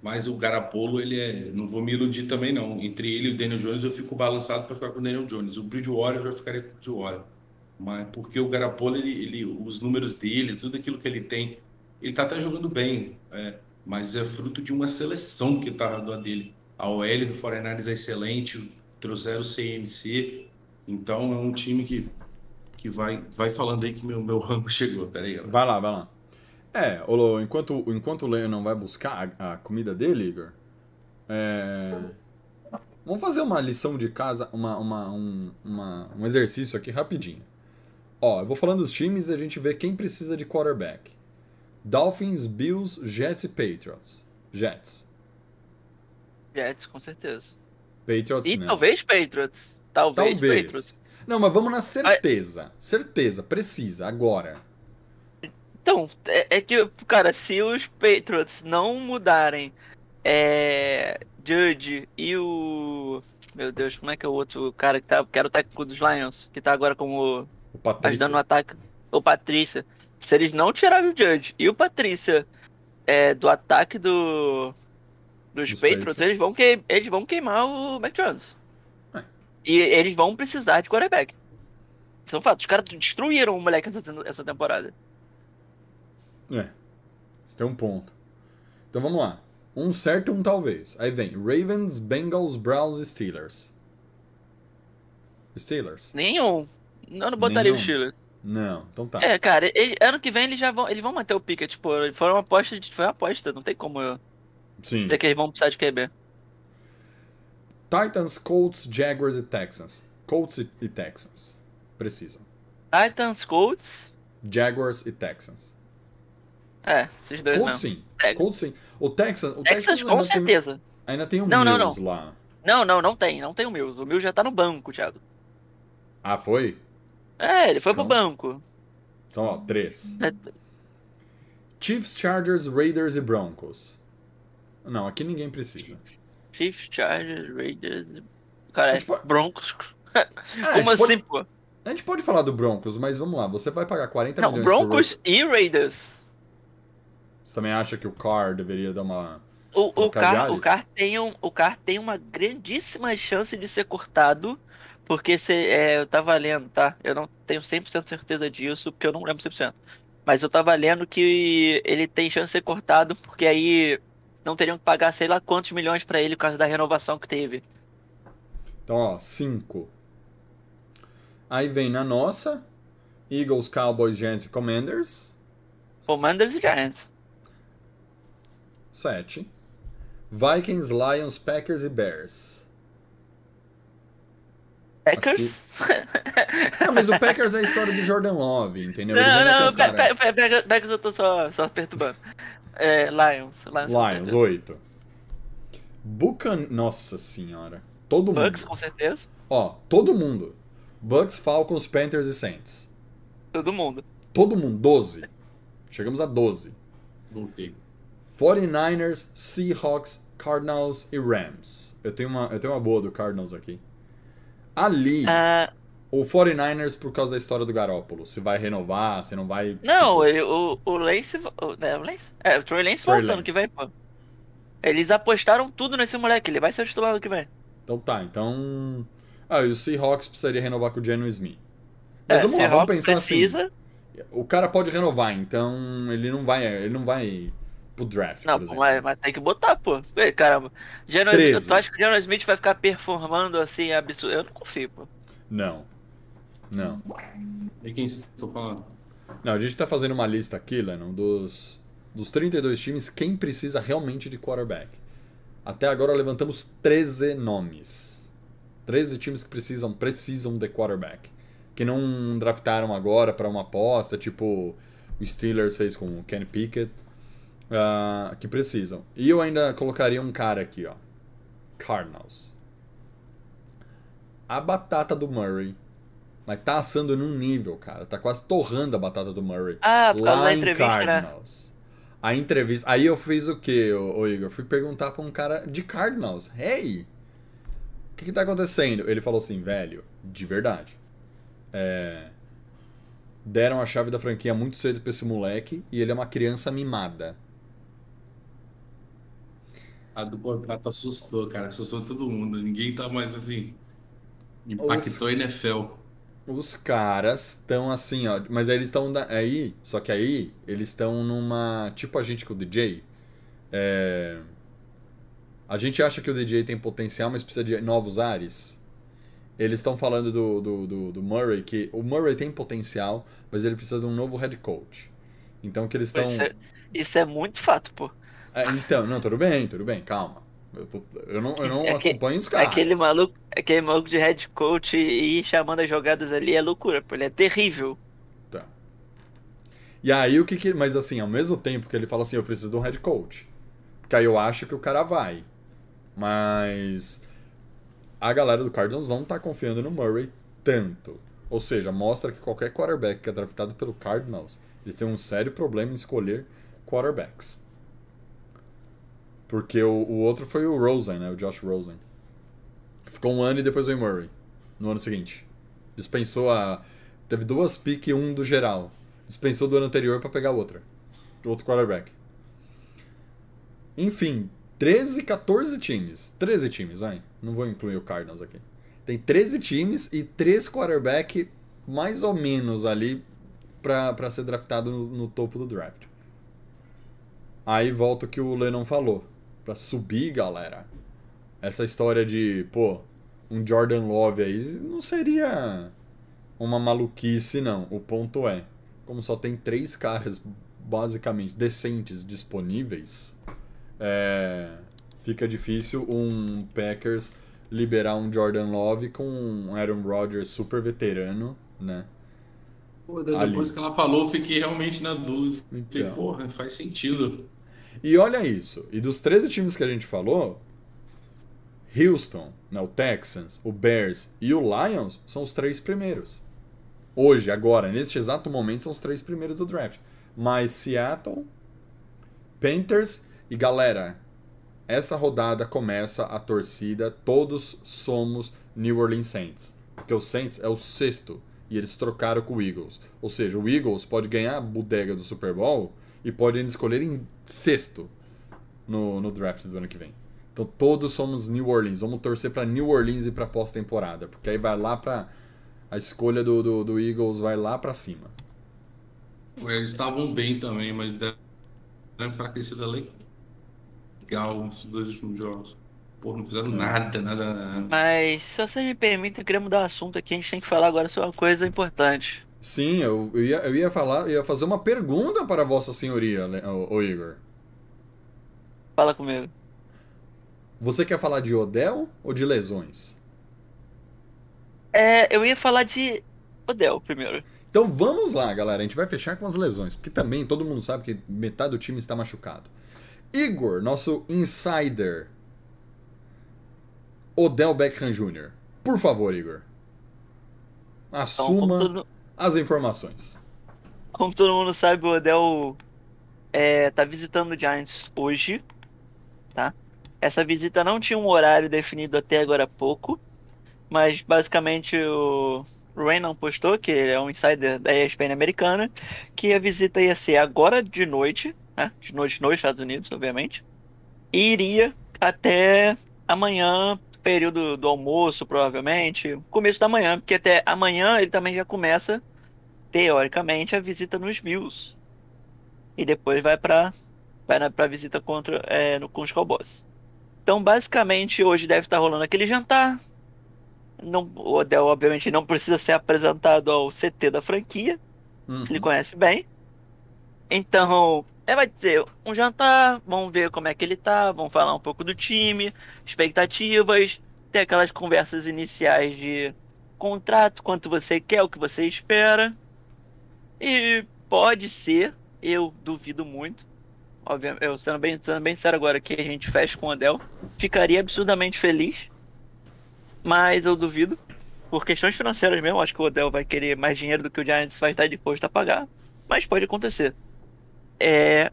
Speaker 2: Mas o Garapolo, ele é. Não vou me iludir também, não. Entre ele e o Daniel Jones, eu fico balançado para ficar com o Daniel Jones. O Bridgewater, eu já ficaria com o Bridgewater. Mas porque o Garapolo, ele, ele, os números dele, tudo aquilo que ele tem, ele tá até jogando bem. é, mas é fruto de uma seleção que tá do lado dele. A OL do 49ers é excelente, trouxeram o CMC. Então é um time que que vai, vai falando aí que meu, meu rango chegou. Peraí.
Speaker 1: Vai lá, vai lá. É, Olo, enquanto, enquanto o Leon não vai buscar a, a comida dele, Igor, é, vamos fazer uma lição de casa, uma, uma, um, uma- um exercício aqui rapidinho. Ó, eu vou falando dos times e a gente vê quem precisa de quarterback. Dolphins, Bills, Jets e Patriots. Jets.
Speaker 3: Jets, com certeza.
Speaker 1: Patriots
Speaker 3: E
Speaker 1: não.
Speaker 3: talvez Patriots. Talvez,
Speaker 1: Talvez.
Speaker 3: Patriots.
Speaker 1: Não, mas vamos na certeza. Certeza, precisa, agora.
Speaker 3: Então, é, é que, cara, se os Patriots não mudarem é, Judge e o. Meu Deus, como é que é o outro cara que, tá, que era o técnico dos Lions, que tá agora como
Speaker 1: O Patrícia.
Speaker 3: ajudando no ataque? O Patrícia. Se eles não tirarem o Judge e o Patrícia é, do ataque do, dos
Speaker 1: Dos
Speaker 3: Patriots,
Speaker 1: Patriots.
Speaker 3: Eles, vão que, eles vão queimar o Mac Jones.
Speaker 1: É.
Speaker 3: E eles vão precisar de quarterback. São fatos. Os caras destruíram o moleque essa, essa temporada.
Speaker 1: É. Você tem um ponto. Então vamos lá. Um certo um talvez. Aí vem Ravens, Bengals, Browns e Steelers. Steelers?
Speaker 3: Nenhum. Eu não botaria
Speaker 1: Nenhum.
Speaker 3: o Steelers.
Speaker 1: Não, então tá.
Speaker 3: É, cara, ele- ano que vem eles já vão, eles vão manter o Pickett, tipo, foi uma aposta, foi uma aposta, não tem como eu
Speaker 1: Sim.
Speaker 3: dizer que eles vão precisar de QB.
Speaker 1: Titans, Colts, Jaguars e Texans. Colts e, e Texans. Precisam.
Speaker 3: Titans, Colts,
Speaker 1: Jaguars e Texans.
Speaker 3: É, esses dois
Speaker 1: Colts sim. Colts sim. O Texas, o
Speaker 3: com certeza.
Speaker 1: ainda tem o
Speaker 3: Não, não,
Speaker 1: Mills lá.
Speaker 3: Não, não, não tem. Não tem o Mills. O Mills já tá no banco, Thiago.
Speaker 1: Ah, foi?
Speaker 3: É, ele foi
Speaker 1: Então.
Speaker 3: pro banco.
Speaker 1: Então, ó, três.
Speaker 3: É,
Speaker 1: Chiefs, Chargers, Raiders e Broncos. Não, aqui ninguém precisa.
Speaker 3: Chiefs, Chargers, Raiders. Cara,
Speaker 1: A
Speaker 3: é
Speaker 1: pode-
Speaker 3: Broncos.
Speaker 1: É,
Speaker 3: Como
Speaker 1: gente pode,
Speaker 3: assim, pô?
Speaker 1: a gente pode falar do Broncos, mas vamos lá. Você vai pagar 40
Speaker 3: Não,
Speaker 1: milhões pro
Speaker 3: Broncos e Raiders.
Speaker 1: Você também acha que o Carr deveria dar uma...
Speaker 3: O, o,
Speaker 1: Colocar
Speaker 3: Car,
Speaker 1: Jales?
Speaker 3: o, Car tem um, o Car tem uma grandíssima chance de ser cortado, porque se, é, eu tava lendo, tá? Eu não tenho 100% certeza disso, porque eu não lembro 100%. Mas eu tava lendo que ele tem chance de ser cortado, porque aí não teriam que pagar sei lá quantos milhões pra ele por causa da renovação que teve.
Speaker 1: Então, ó, 5. Aí vem na nossa, Eagles, Cowboys, Giants e Commanders.
Speaker 3: Commanders e Giants.
Speaker 1: 7. Vikings, Lions, Packers e Bears.
Speaker 3: Packers?
Speaker 1: Não, mas o Packers é a história do Jordan Love, entendeu?
Speaker 3: Não, não, Pe-
Speaker 1: cara-
Speaker 3: Pe- Pe- Packers eu tô só, só perturbando. É, Lions. Lions,
Speaker 1: Lions,
Speaker 3: certeza.
Speaker 1: 8. Bucan... Nossa senhora. Todo mundo.
Speaker 3: Bucks, com certeza.
Speaker 1: Ó, todo mundo. Bucks, Falcons, Panthers e Saints.
Speaker 3: Todo mundo.
Speaker 1: Todo mundo, 12. Chegamos a 12.
Speaker 2: Voltei.
Speaker 1: 49ers, Seahawks, Cardinals e Rams. Eu tenho uma, eu tenho uma boa do Cardinals aqui. Ali,
Speaker 3: Ah,
Speaker 1: o 49ers por causa da história do Garópolo. Se vai renovar, se não vai.
Speaker 3: não,
Speaker 1: tipo,
Speaker 3: o, o Lance. O, é, o Lance? É, o Trey Lance
Speaker 1: Trey
Speaker 3: volta ano
Speaker 1: Lance.
Speaker 3: que vem, pô. Eles apostaram tudo nesse moleque, ele vai ser o titular ano que vem.
Speaker 1: Então tá, então. Ah, e o Seahawks precisaria renovar com o Geno Smith. Mas
Speaker 3: É,
Speaker 1: vamos lá, vamos pensar
Speaker 3: precisa.
Speaker 1: assim. O cara pode renovar, então ele não vai, ele não vai pro draft,
Speaker 3: Não, mas, mas tem que botar, pô. Ei, caramba. Geno,
Speaker 1: 13.
Speaker 3: tu acha que o Geno Smith vai ficar performando assim, absurdo? Eu não confio, pô.
Speaker 1: Não. Não.
Speaker 2: E quem estou falando?
Speaker 1: Não, a gente tá fazendo uma lista aqui, Lennon, dos, dos 32 times, quem precisa realmente de quarterback. Até agora levantamos 13 nomes. 13 times que precisam, precisam de quarterback. Que não draftaram agora para uma aposta, tipo o Steelers fez com o Kenny Pickett. Ah, que precisam. E eu ainda colocaria um cara aqui, ó. Cardinals. A batata do Murray. Mas tá assando num nível, cara. Tá quase torrando a batata do Murray.
Speaker 3: Ah, por causa
Speaker 1: lá
Speaker 3: da
Speaker 1: em
Speaker 3: entrevista, né?
Speaker 1: Cardinals. A entrevista. Aí eu fiz o quê, ô, ô Igor? Fui perguntar pra um cara de Cardinals. Hey! O que, que tá acontecendo? Ele falou assim, velho, de verdade. É, Deram a chave da franquia muito cedo pra esse moleque e ele é uma criança mimada.
Speaker 2: A do contrato assustou, cara. Assustou todo mundo. Ninguém tá mais assim. Impactou a NFL.
Speaker 1: Os caras estão assim, ó. Mas aí eles estão aí, só que aí eles estão numa. Tipo a gente com o DJ. É, a gente acha que o DJ tem potencial, mas precisa de novos ares. Eles estão falando do, do, do, do Murray, que o Murray tem potencial, mas ele precisa de um novo head coach. Então que eles estão.
Speaker 3: Isso, é, isso é muito fato, pô.
Speaker 1: É, então, não, tudo bem, tudo bem, calma. Eu, tô- eu não, eu não
Speaker 3: É
Speaker 1: acompanho os caras.
Speaker 3: Aquele maluco, aquele maluco de head coach e chamando as jogadas ali é loucura, pô. Ele é terrível.
Speaker 1: Tá. E aí o que que. Mas assim, ao mesmo tempo que ele fala assim, eu preciso de um head coach. Porque aí eu acho que o cara vai. Mas. A galera do Cardinals não tá confiando no Murray tanto. Ou seja, mostra que qualquer quarterback que é draftado pelo Cardinals, eles têm um sério problema em escolher quarterbacks. Porque o, o outro foi o Rosen, né? O Josh Rosen. Ficou um ano e depois veio Murray. No ano seguinte. Dispensou a. Teve duas piques um do geral. Dispensou do ano anterior pra pegar outra. Outro quarterback. Enfim, 13, 14 times. 13 times, vai. Não vou incluir o Cardinals aqui. Tem 13 times e 3 quarterback mais ou menos ali pra ser draftado no, no topo do draft. Aí volta o que o Lennon falou. Pra subir, galera. Essa história de, pô, um Jordan Love aí não seria uma maluquice, não. O ponto é, como só tem três caras basicamente decentes disponíveis, é, fica difícil um Packers liberar um Jordan Love com um Aaron Rodgers super veterano, né?
Speaker 2: Pô, depois
Speaker 1: Ali.
Speaker 2: que ela falou, eu fiquei realmente na dúvida. Falei,
Speaker 1: Então.
Speaker 2: porra, faz sentido.
Speaker 1: E olha isso, e dos 13 times que a gente falou, Houston, né, o Texans, o Bears e o Lions são os três primeiros. Hoje, agora, neste exato momento, são os três primeiros do draft. Mas Seattle, Panthers e galera, essa rodada começa a torcida, todos somos New Orleans Saints. Porque o Saints é o sexto e eles trocaram com o Eagles. Ou seja, o Eagles pode ganhar a bodega do Super Bowl e pode ainda escolher em sexto no, no draft do ano que vem. Então todos somos New Orleans. Vamos torcer para New Orleans e para pós-temporada. Porque aí vai lá para A escolha do, do, do Eagles vai lá para cima.
Speaker 2: Eles estavam bem também, mas deram uma enfraquecida legal nos dois últimos jogos. Pô, não fizeram nada, nada, nada.
Speaker 3: Mas, se você me permite, eu queria mudar o assunto aqui. A gente tem que falar agora sobre uma coisa importante.
Speaker 1: Sim, eu, eu, ia, eu ia falar, eu ia fazer uma pergunta para Vossa Senhoria, né, ô, ô Igor.
Speaker 3: Fala comigo.
Speaker 1: Você quer falar de Odell ou de lesões?
Speaker 3: É, eu ia falar de Odell primeiro.
Speaker 1: Então vamos lá, galera. A gente vai fechar com as lesões, porque também todo mundo sabe que metade do time está machucado. Igor, nosso insider. Odell Beckham Jr. Por favor, Igor.
Speaker 3: Então,
Speaker 1: Assuma
Speaker 3: todo,
Speaker 1: as informações.
Speaker 3: como todo mundo sabe, o Odell é, tá visitando o Giants hoje, tá? Essa visita não tinha um horário definido até agora há pouco, mas basicamente o Raynon postou, que ele é um insider da ESPN americana, que a visita ia ser agora de noite, né? De noite nos Estados Unidos, obviamente, e iria até amanhã, período do almoço, provavelmente, começo da manhã, porque até amanhã ele também já começa, teoricamente, a visita nos Bills. E depois vai para vai na, pra visita contra, é, no, com os Cowboys. Então, basicamente, hoje deve estar rolando aquele jantar. Não, o Odell, obviamente, não precisa ser apresentado ao CT da franquia,
Speaker 1: Uhum.
Speaker 3: que ele conhece bem. Então, é, vai dizer, um jantar, vamos ver como é que ele tá, vamos falar um pouco do time, expectativas, ter aquelas conversas iniciais de contrato, quanto você quer, o que você espera. E pode ser, eu duvido muito. Obviamente, eu sendo bem, sendo bem sincero agora que a gente fecha com o Odell, ficaria absurdamente feliz. Mas eu duvido. Por questões financeiras mesmo, acho que o Odell vai querer mais dinheiro do que o Giants vai estar disposto a pagar. Mas pode acontecer. É.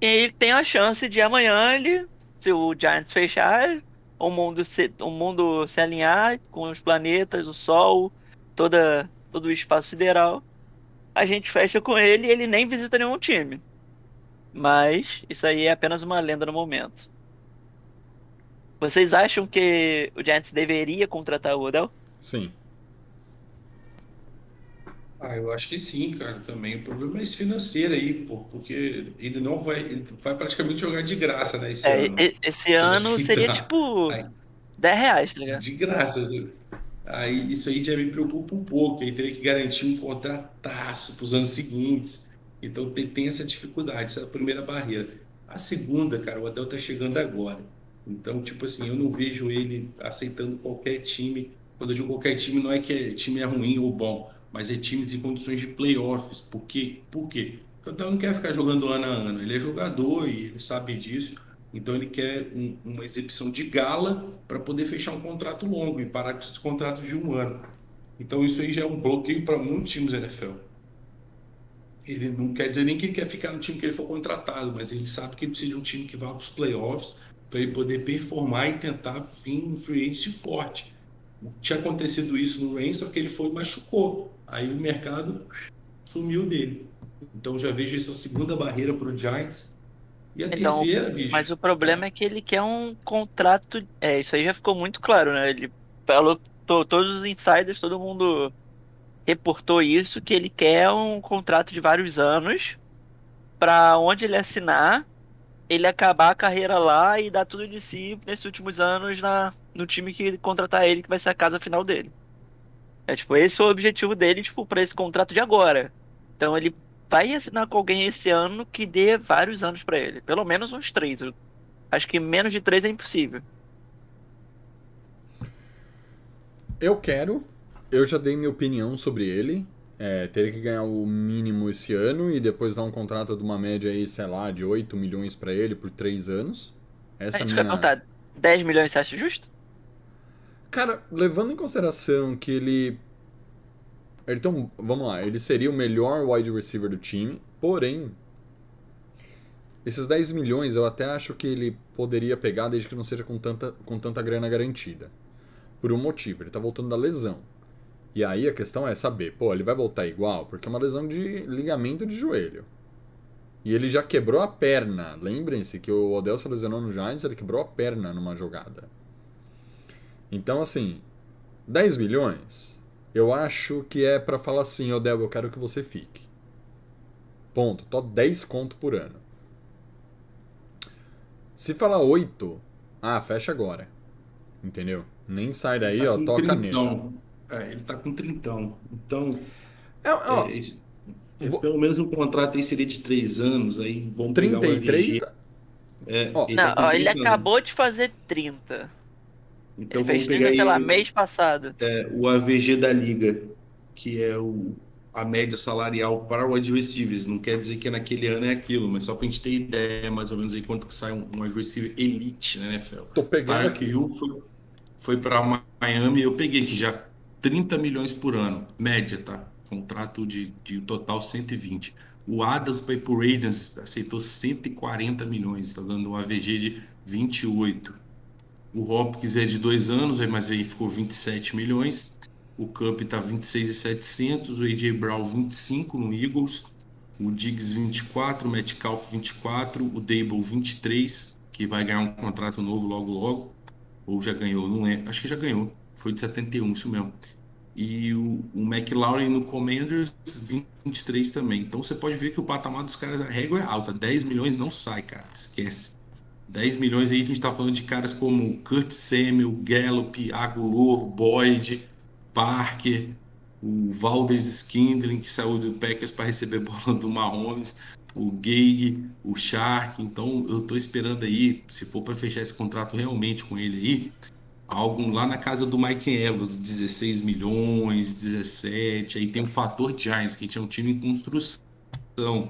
Speaker 3: E ele tem a chance de amanhã ele, se o Giants fechar, o mundo se, o mundo se alinhar com os planetas, o Sol, toda, todo o espaço sideral. A gente fecha com ele e ele nem visita nenhum time. Mas isso aí é apenas uma lenda no momento. Vocês acham que o Giants deveria contratar o Odell?
Speaker 1: Sim.
Speaker 2: Ah, eu acho que sim, cara, também. O problema é esse financeiro aí, pô, porque ele não vai, ele vai praticamente jogar de graça, né, esse
Speaker 3: É,
Speaker 2: ano.
Speaker 3: esse ano seria
Speaker 2: citar.
Speaker 3: tipo
Speaker 2: Aí.
Speaker 3: 10 reais, tá ligado?
Speaker 2: De graça. assim. Aí isso aí já me preocupa um pouco. Aí teria que garantir um contrataço para os anos seguintes. Então tem, tem essa dificuldade, essa é a primeira barreira. A segunda, cara, o Adel tá chegando agora. Então, tipo assim, eu não vejo ele aceitando qualquer time. Quando eu digo qualquer time, não é que é- time é ruim ou bom, mas é times em condições de playoffs. Por quê? Por quê? Porque o Adel não quer ficar jogando ano a ano. Ele é jogador e ele sabe disso. Então ele quer um- uma exibição de gala para poder fechar um contrato longo e parar com esses contratos de um ano. Então isso aí já é um bloqueio para muitos times da NFL. Ele não quer dizer nem que ele quer ficar no time que ele for contratado, mas ele sabe que ele precisa de um time que vá para os playoffs para ele poder performar e tentar vir um free agent forte. Tinha acontecido isso no Reigns, só que ele foi e machucou. Aí o mercado sumiu dele. Então já vejo essa segunda barreira para o Giants. E a
Speaker 3: Então,
Speaker 2: terceira, bicho.
Speaker 3: Mas o problema é que ele quer um contrato. É, isso aí já ficou muito claro, né? Ele falou, to- todos os insiders, todo mundo reportou isso, que ele quer um contrato de vários anos pra onde ele assinar, ele acabar a carreira lá e dar tudo de si nesses últimos anos na, no time que contratar ele, que vai ser a casa final dele. É tipo, esse é o objetivo dele, tipo, pra esse contrato de agora. Então ele vai assinar com alguém esse ano que dê vários anos pra ele. Pelo menos uns três. Eu acho que menos de três é impossível.
Speaker 1: Eu quero, eu já dei minha opinião sobre ele. é, teria que ganhar o mínimo esse ano e depois dar um contrato de uma média aí, sei lá, de 8 milhões pra ele por 3 anos. Essa é
Speaker 3: Isso que eu ia
Speaker 1: minha...
Speaker 3: perguntar. 10 milhões você acha justo?
Speaker 1: Cara, levando em consideração que ele. Então, vamos lá, ele seria o melhor wide receiver do time, porém. Esses 10 milhões eu até acho que ele poderia pegar desde que não seja com tanta, com tanta grana garantida. Por um motivo, ele tá voltando da lesão. E aí a questão é saber, pô, ele vai voltar igual? Porque é uma lesão de ligamento de joelho. E ele já quebrou a perna. Lembrem-se que o Odell se lesionou no Giants, ele quebrou a perna numa jogada. Então, assim, 10 milhões, eu acho que é pra falar assim, Odell, eu quero que você fique. Ponto. Tô 10 conto por ano. Se falar 8, ah, fecha agora. Entendeu? Nem sai daí,
Speaker 2: Tá
Speaker 1: ó, toca nele.
Speaker 2: É, ele tá com trintão. Então,
Speaker 1: É, ó,
Speaker 2: é, é,
Speaker 1: vou-
Speaker 2: pelo menos um contrato aí seria de 3 anos, aí vamos pegar o
Speaker 1: 33.
Speaker 2: AVG. É,
Speaker 1: Ó,
Speaker 2: ele
Speaker 3: não,
Speaker 2: tá
Speaker 3: ó, ele
Speaker 2: 30 anos.
Speaker 3: acabou de fazer 30.
Speaker 2: Então
Speaker 3: ele fez
Speaker 2: vamos
Speaker 3: 30,
Speaker 2: pegar
Speaker 3: sei
Speaker 2: aí
Speaker 3: lá,
Speaker 2: o-
Speaker 3: mês passado.
Speaker 2: é, o AVG da liga, que é o, a média salarial para o wide receivers. Não quer dizer que naquele ano é aquilo, mas só pra gente ter ideia, mais ou menos aí quanto que sai um, um wide receiver elite na NFL.
Speaker 1: tô pegando aqui.
Speaker 2: Hill foi, foi para Miami, eu peguei aqui já 30 milhões por ano, média, tá? Contrato de, de total 120. O Adams para ir Raiders aceitou 140 milhões, está dando um AVG de 28. O Hopkins é de dois anos, mas aí ficou 27 milhões. O Cup tá 26,700, o AJ Brown 25 no Eagles, o Diggs 24, o Metcalf 24, o Dable 23, que vai ganhar um contrato novo logo logo, ou já ganhou, não é? Acho que já ganhou. Foi de 71, isso mesmo. E o, o McLaurin no Commanders 23 também. Então você pode ver que o patamar dos caras, a régua é alta. 10 milhões não sai, cara. Esquece. 10 milhões aí a gente tá falando de caras como Kurt Samuel, Gallup, Agulor, Boyd, Parker, o Valdez Skindling, que saiu do Packers para receber bola do Mahomes, o Gage, o Shark. Então eu tô esperando aí, se for para fechar esse contrato realmente com ele aí, algo lá na casa do Mike Evans, 16 milhões, 17. Aí tem o fator Giants, que a gente é um time em construção.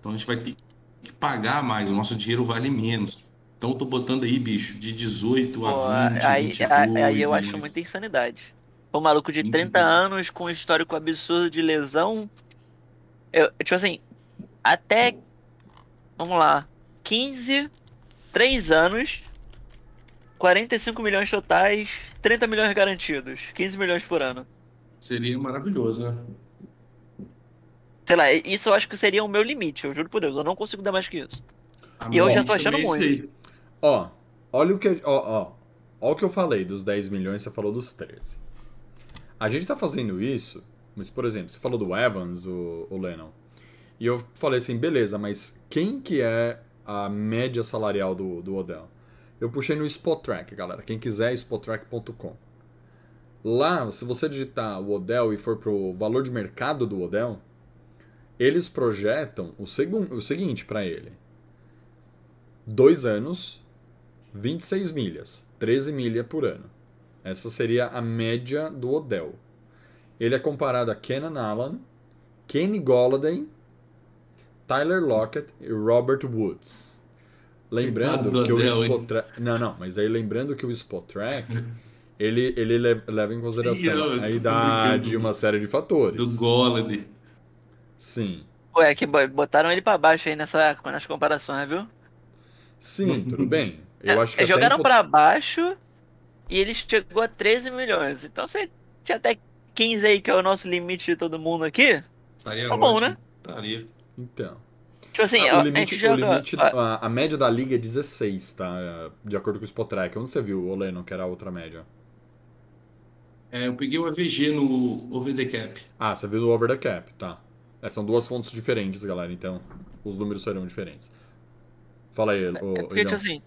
Speaker 2: Então a gente vai ter que pagar mais, o nosso dinheiro vale menos. Então eu tô botando aí, bicho, de 18
Speaker 3: Pô,
Speaker 2: a 20,
Speaker 3: aí,
Speaker 2: 22
Speaker 3: aí, aí eu acho muita insanidade. O maluco de 30
Speaker 2: 22.
Speaker 3: anos com um histórico absurdo de lesão. Eu, tipo assim, até. Vamos lá. 15, 3 anos, 45 milhões totais, 30 milhões garantidos, 15 milhões por ano.
Speaker 2: Seria maravilhoso, né?
Speaker 3: Sei lá, isso eu acho que seria o meu limite, eu juro por Deus, eu não consigo dar mais que isso.
Speaker 2: A
Speaker 3: E eu já tô achando
Speaker 2: isso aí.
Speaker 1: Ó, olha o que. Ó, ó. Ó o que eu falei dos 10 milhões, você falou dos 13. A gente tá fazendo isso, mas, por exemplo, você falou do Evans, o, o Lennon. E eu falei assim, beleza, mas quem que é a média salarial do, do Odell? Eu puxei no Spottrack, galera. Quem quiser, spottrack.com. Lá, se você digitar o Odell e for pro valor de mercado do Odell, eles projetam o, segun, o seguinte para ele. Dois anos, 26 milhas, 13 milhas por ano. Essa seria a média do Odell. Ele é comparado a Kenan Allen, Kenny Golladay, Tyler Lockett e Robert Woods. Lembrando que o? Spotrack... Não, não, mas aí lembrando que o Spotrack, ele, ele le- leva em consideração
Speaker 2: eu
Speaker 1: a idade e uma série de fatores.
Speaker 2: Do Golladay.
Speaker 1: Sim.
Speaker 3: Ué, que bo- botaram ele pra baixo aí nessa, nas comparações, viu?
Speaker 1: Sim, tudo bem. Eu
Speaker 3: É,
Speaker 1: acho que até
Speaker 3: jogaram
Speaker 1: em pot-
Speaker 3: pra baixo e ele chegou a 13 milhões. Então você tinha até 15 aí, que é o nosso limite de todo mundo aqui.
Speaker 2: Estaria
Speaker 3: Tá bom,
Speaker 2: ótimo.
Speaker 3: né?
Speaker 2: Estaria.
Speaker 1: Então.
Speaker 3: Tipo assim,
Speaker 1: Ah, o
Speaker 3: a
Speaker 1: limite, o
Speaker 3: joga.
Speaker 1: limite a, a média da liga é 16, tá? De acordo com o Spotrack. Onde você viu, o Lennon, que era a outra média?
Speaker 2: É, eu peguei o AVG no Over the Cap.
Speaker 1: Ah, você viu do Over the Cap, tá. É, são duas fontes diferentes, galera, então os números serão diferentes. Fala aí,
Speaker 3: é
Speaker 1: ô,
Speaker 3: porque,
Speaker 1: Idão.
Speaker 3: tipo assim,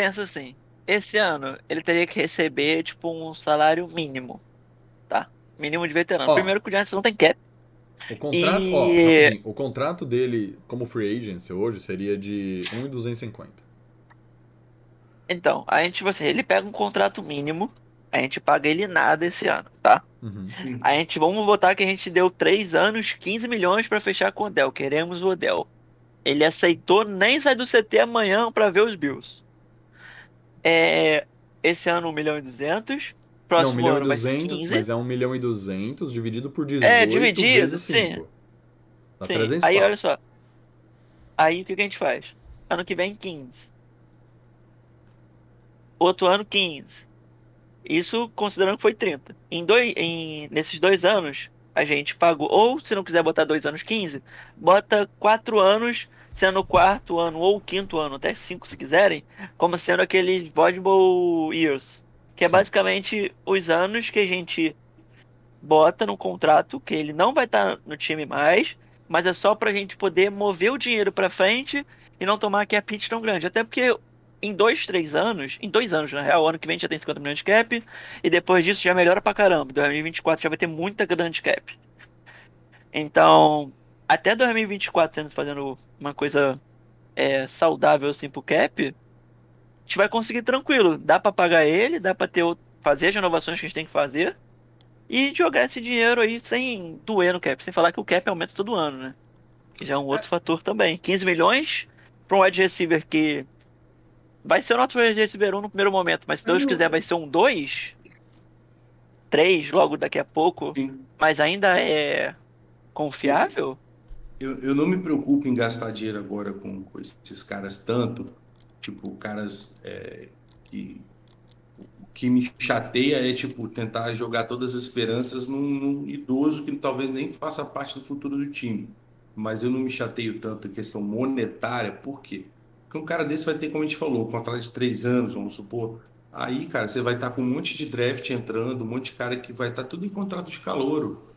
Speaker 3: pensa assim, esse ano ele teria que receber, tipo, um salário mínimo, tá? Mínimo de veterano.
Speaker 1: Ó.
Speaker 3: Primeiro que o Giants não tem cap.
Speaker 1: O contrato, ó,
Speaker 3: E-
Speaker 1: rapidinho, o contrato dele como free agency hoje seria de 1,250.
Speaker 3: Então, aí, tipo assim, ele pega um contrato mínimo A gente paga ele nada esse ano, tá?
Speaker 1: Uhum.
Speaker 3: A gente, vamos botar que a gente deu 3 anos, 15 milhões pra fechar com o Odell. Queremos o Odell. Ele aceitou nem sair do CT amanhã pra ver os Bills. É, esse ano 1 milhão e 200.
Speaker 1: Não, 1
Speaker 3: Próximo
Speaker 1: milhão e
Speaker 3: ano ser
Speaker 1: 200,
Speaker 3: 15.
Speaker 1: mas é 1 milhão e 200 dividido por 18
Speaker 3: É, dividido,
Speaker 1: vezes
Speaker 3: sim.
Speaker 1: 5. Dá
Speaker 3: Sim.
Speaker 1: 300
Speaker 3: Aí
Speaker 1: pau.
Speaker 3: olha só. Aí o que, que a gente faz? Ano que vem 15. Outro ano 15. Isso considerando que foi 30. Em dois, em, nesses dois anos, a gente pagou. Ou se não quiser botar dois anos 15, bota quatro anos, sendo o quarto ano ou o quinto ano, até cinco se quiserem, como sendo aqueles Valuable Years. Que é
Speaker 1: Sim.
Speaker 3: basicamente os anos que a gente bota no contrato que ele não vai estar no time mais, mas é só pra gente poder mover o dinheiro pra frente e não tomar cap hit tão grande. Até porque em dois, três anos, em dois anos na real, ano que vem já tem 50 milhões de cap, e depois disso já melhora pra caramba. 2024 já vai ter muita grande cap. Então, até 2024 sendo fazendo uma coisa é, saudável assim pro cap, a gente vai conseguir tranquilo. Dá pra pagar ele, dá pra ter, fazer as renovações que a gente tem que fazer e jogar esse dinheiro aí sem doer no cap. Sem falar que o cap aumenta todo ano, né? Que já é um outro fator também. 15 milhões pra um wide receiver que vai ser o nosso wide receiver 1 no primeiro momento, mas se Deus quiser vai ser um 2, 3 logo daqui a pouco,
Speaker 2: Sim.
Speaker 3: mas ainda é confiável?
Speaker 2: Eu, eu não me preocupo em gastar dinheiro agora com, com esses caras tanto, tipo, caras é, que que me chateia é tipo tentar jogar todas as esperanças num, num idoso que talvez nem faça parte do futuro do time. Mas eu não me chateio tanto em questão monetária, por quê? Porque um cara desse vai ter, como a gente falou, um contrato de três anos, vamos supor. Aí, cara, você vai estar com um monte de draft entrando, um monte de cara que vai estar tudo em contrato de calouro.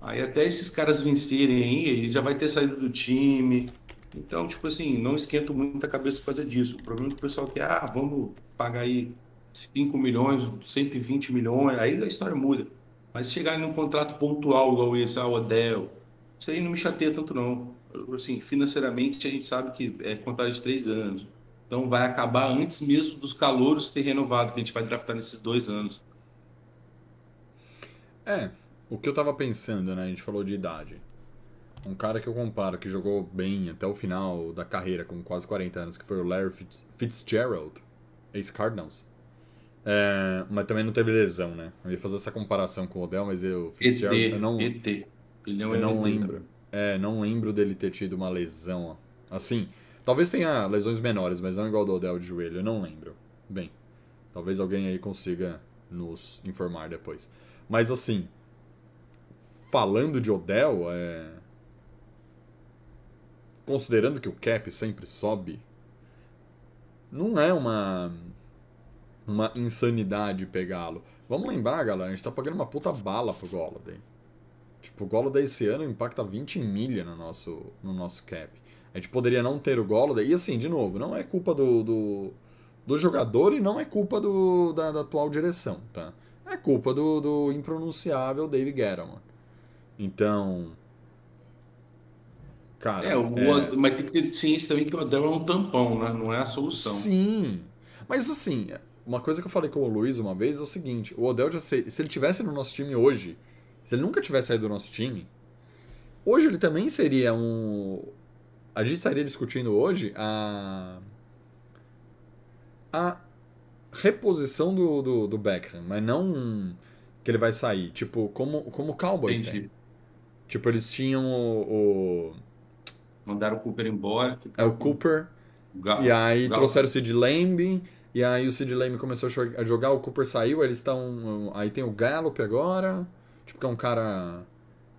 Speaker 2: Aí até esses caras vencerem aí, ele já vai ter saído do time. Então, tipo assim, não esquento muito a cabeça por causa disso. O problema é que o pessoal quer, ah, vamos pagar aí 5 milhões, 120 milhões, aí a história muda. Mas chegar num contrato pontual igual esse, ah, Odell, isso aí não me chateia tanto não. Assim, financeiramente a gente sabe que é contrato de três anos. Então vai acabar antes mesmo dos calouros ter renovado, que a gente vai draftar nesses dois anos.
Speaker 1: É, o que eu tava pensando, né? A gente falou de idade. Um cara que eu comparo, que jogou bem até o final da carreira, com quase 40 anos, que foi o Larry Fitz- Fitzgerald, ex-Cardinals. É, mas também não teve lesão, né? Eu ia fazer essa comparação com o Odell, mas eu,
Speaker 2: ET,
Speaker 1: Fitzgerald, eu não,
Speaker 2: ET. Ele é um
Speaker 1: eu não
Speaker 2: ET
Speaker 1: lembro. É, não lembro dele ter tido uma lesão. Assim, talvez tenha lesões menores, mas não igual do Odell de joelho, eu não lembro. Bem, talvez alguém aí consiga nos informar depois. Mas assim, falando de Odell, é... considerando que o cap sempre sobe, não é uma uma insanidade pegá-lo. Vamos lembrar, galera, a gente tá pagando uma puta bala pro Golladay. Tipo, o Golladay esse ano impacta 20 milha no nosso, no nosso cap. A gente poderia não ter o Golladay. E assim, de novo, não é culpa do, do, do jogador e não é culpa do, da, da atual direção, tá? É culpa do, do impronunciável David Gettleman. Então... Cara,
Speaker 2: É, o,
Speaker 1: é-
Speaker 2: mas tem que ter ciência também que o Odell é um tampão, né? Não é a solução.
Speaker 1: Sim. Mas assim, uma coisa que eu falei com o Luiz uma vez é o seguinte: o Odell já sei, se ele tivesse no nosso time hoje, se ele nunca tivesse saído do nosso time, hoje ele também seria um. A gente estaria discutindo hoje a. A reposição do, do, do Beckham, mas não que ele vai sair. Tipo, como, como o Cowboys tem. Tipo, eles tinham o. o
Speaker 2: Mandaram o Cooper embora.
Speaker 1: é o Cooper.
Speaker 2: com o Ga-
Speaker 1: E aí
Speaker 2: Gal-
Speaker 1: trouxeram o Sid Lamb, e aí o Sid Lamb começou a jogar, o Cooper saiu, eles estão. Aí tem o Gallup agora, tipo, que é um cara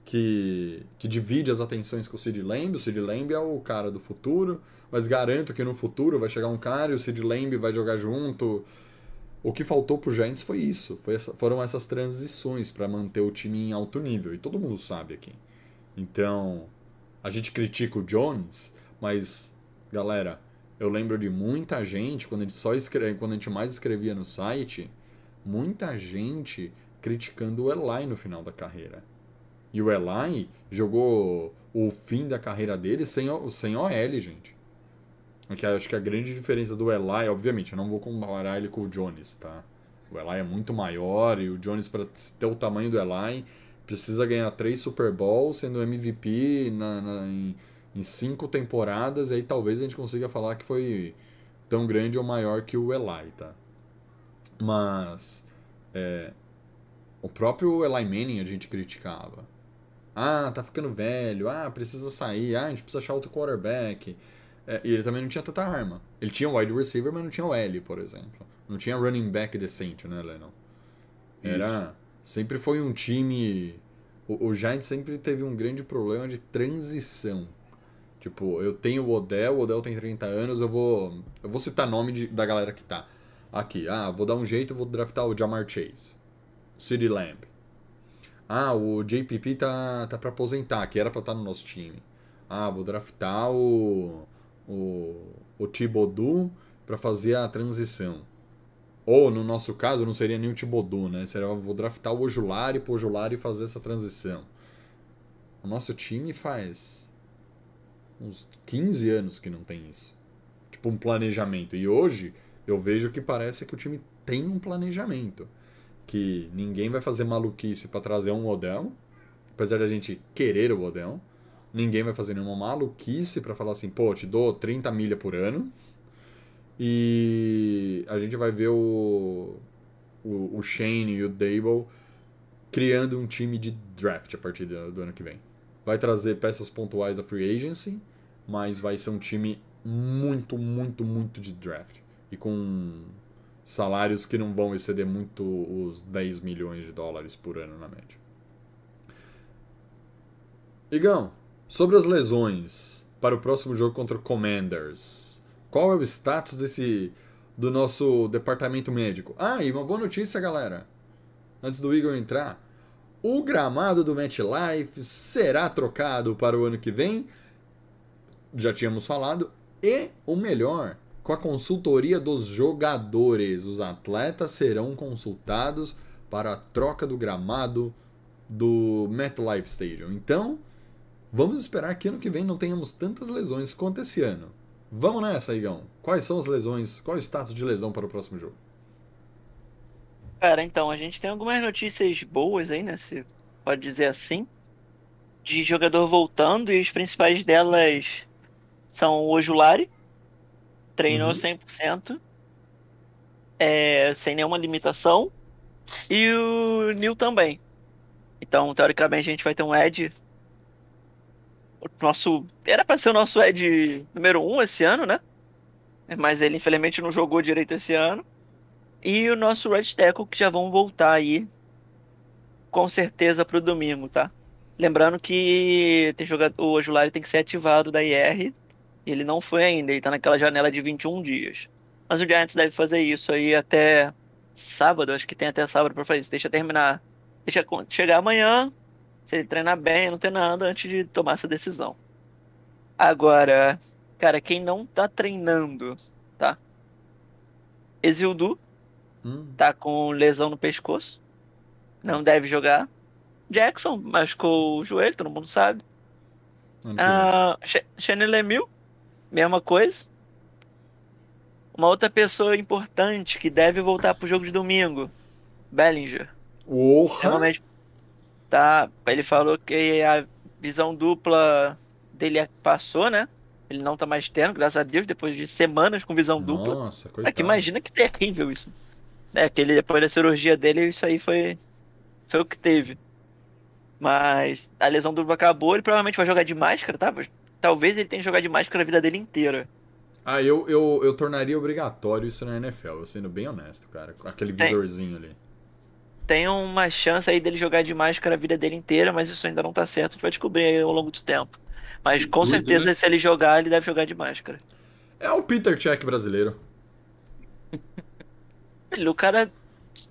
Speaker 1: que, que divide as atenções com o Sid Lamb. O Sid Lamb é o cara do futuro, mas garanto que no futuro vai chegar um cara e o Sid Lamb vai jogar junto. O que faltou pro Giants foi isso, foi essa- foram essas transições para manter o time em alto nível, e todo mundo sabe aqui. Então, a gente critica o Jones, mas, galera, eu lembro de muita gente, quando a gente, só escre... quando a gente mais escrevia no site, muita gente criticando o Eli no final da carreira. E o Eli jogou o fim da carreira dele sem, sem OL, gente. Porque acho que a grande diferença do Eli, obviamente, eu não vou comparar ele com o Jones, tá? O Eli é muito maior e o Jones, para ter o tamanho do Eli, precisa ganhar três Super Bowls, sendo MVP na, na- em, em cinco temporadas, e aí talvez a gente consiga falar que foi tão grande ou maior que o Eli, tá? Mas é, o próprio Eli Manning a gente criticava. Ah, tá ficando velho. Ah, precisa sair. Ah, a gente precisa achar outro quarterback. É, e ele também não tinha tanta arma. Ele tinha wide receiver, mas não tinha o L, por exemplo. Não tinha running back decente, né, Lennon? Era. Sempre foi um time. O, o Giants sempre teve um grande problema de transição. Tipo, eu tenho o Odell, o Odell tem 30 anos, eu vou. Eu vou citar nome de- da galera que tá. Aqui, ah, vou dar um jeito, vou draftar o Jamar Chase. City Lamb. Ah, o JPP tá, tá pra aposentar, que era pra estar no nosso time. Ah, vou draftar o. O, o Thibodeau pra fazer a transição. Ou, no nosso caso, não seria nem o Thibodeau, né? Seria, vou draftar o Ojulari pro Ojulari fazer essa transição. O nosso time faz uns 15 anos que não tem isso. Tipo, um planejamento. E hoje, eu vejo que parece que o time tem um planejamento. Que ninguém vai fazer maluquice pra trazer um Odell. Apesar da gente querer o Odell. Ninguém vai fazer nenhuma maluquice pra falar assim, pô, te dou 30 milha por ano. E a gente vai ver o, o, o Shane e o Dable criando um time de draft a partir do, do ano que vem. Vai trazer peças pontuais da free agency, mas vai ser um time muito, muito, muito de draft. E com salários que não vão exceder muito os 10 milhões de dólares por ano na média. Igão, sobre as lesões para o próximo jogo contra o Commanders, qual é o status desse do nosso departamento médico? Ah, e uma boa notícia, galera. Antes do Igor entrar, o gramado do MetLife será trocado para o ano que vem. Já tínhamos falado. E o melhor, com a consultoria dos jogadores. Os atletas serão consultados para a troca do gramado do MetLife Stadium. Então, vamos esperar que ano que vem não tenhamos tantas lesões quanto esse ano. Vamos nessa, Igão. Quais são as lesões? Qual é o status de lesão para o próximo jogo?
Speaker 3: Cara, então, a gente tem algumas notícias boas aí, né? Se pode dizer assim. De jogador voltando, e as principais delas são o Ojulari, treinou
Speaker 1: Uhum.
Speaker 3: 100%, é, sem nenhuma limitação, e o Neil também. Então, teoricamente, a gente vai ter um Ed. Nosso. Era pra ser o nosso Ed número 1 esse ano, né? Mas ele, infelizmente, não jogou direito esse ano. E o nosso Red Tackle que já vão voltar aí com certeza pro domingo, tá? Lembrando que tem jogador, o Ojulari tem que ser ativado da IR. Ele não foi ainda, ele tá naquela janela de 21 dias. Mas o Giants deve fazer isso aí até sábado, acho que tem até sábado pra fazer isso. Deixa terminar, deixa chegar amanhã, se ele treinar bem, não ter nada antes de tomar essa decisão. Agora, cara, quem não tá treinando, tá? Exildu,
Speaker 1: Hum,
Speaker 3: tá com lesão no pescoço. Não
Speaker 1: Nossa.
Speaker 3: deve jogar. Jackson machucou o joelho, todo mundo sabe. Ah, Sh- Shane Lemieux, mesma coisa. Uma outra pessoa importante que deve voltar pro jogo de domingo. Bellinger.
Speaker 1: Porra!
Speaker 3: Realmente. Tá, ele falou que a visão dupla dele passou, né? Ele não tá mais tendo, graças a Deus, depois de semanas com visão dupla.
Speaker 1: Nossa,
Speaker 3: É
Speaker 1: coitado.
Speaker 3: que imagina que terrível isso. É, que ele, depois da cirurgia dele, isso aí foi, foi o que teve. Mas a lesão dupla acabou, ele provavelmente vai jogar de máscara, tá? Talvez ele tenha jogado de máscara a vida dele inteira.
Speaker 1: Ah, eu, eu, eu tornaria obrigatório isso na NFL, eu sendo bem honesto, cara. Com aquele
Speaker 3: Tem.
Speaker 1: visorzinho ali.
Speaker 3: Tem uma chance aí dele jogar de máscara a vida dele inteira, mas isso ainda não tá certo, a gente vai descobrir aí ao longo do tempo. Mas com
Speaker 2: Doido,
Speaker 3: certeza,
Speaker 2: né?
Speaker 3: se ele jogar, ele deve jogar de máscara.
Speaker 1: É o Peter Check brasileiro.
Speaker 3: O cara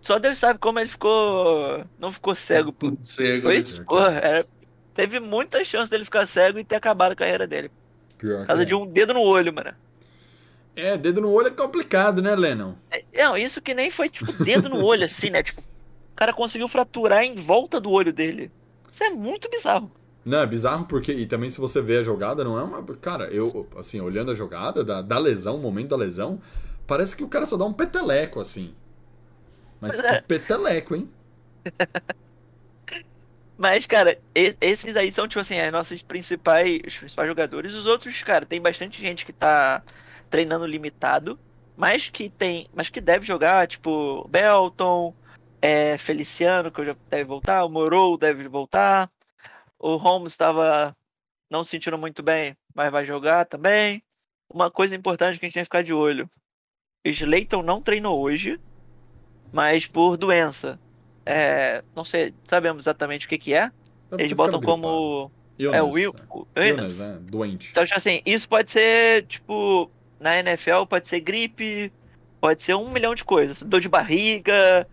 Speaker 3: só Deus sabe como ele ficou. Não ficou cego, pô.
Speaker 2: Cego,
Speaker 3: isso, porra, era- teve muita chance dele ficar cego e ter acabado a carreira dele.
Speaker 1: Pior
Speaker 3: Por causa
Speaker 1: que
Speaker 3: de um dedo no olho, mano.
Speaker 1: é. é, dedo no olho é complicado, né, Lennon?
Speaker 3: É, Não, isso que nem foi tipo dedo no olho, assim, né? Tipo, cara conseguiu fraturar em volta do olho dele. Isso é muito bizarro.
Speaker 1: Não, é bizarro porque. E também se você vê a jogada, não é uma. Cara, eu, assim, olhando a jogada da, da lesão, o momento da lesão, parece que o cara só dá um peteleco, assim. Mas que peteleco, hein?
Speaker 3: Mas, cara, esses aí são, tipo assim, as nossas principais, os principais jogadores. Os outros, cara, tem bastante gente que tá treinando limitado, mas que tem, mas que deve jogar, tipo, Belton, é, Feliciano, que já deve voltar, o Morou deve voltar. O Holmes estava não se sentindo muito bem, mas vai jogar também. Uma coisa importante que a gente tem que ficar de olho. Slayton não treinou hoje, mas por doença. É, não sei, sabemos exatamente o que que é. Eles botam como. É o Will.
Speaker 1: Illness. é, doente.
Speaker 3: Então, tipo assim, isso pode ser, tipo, na NFL pode ser gripe, pode ser um milhão de coisas. Dor de barriga,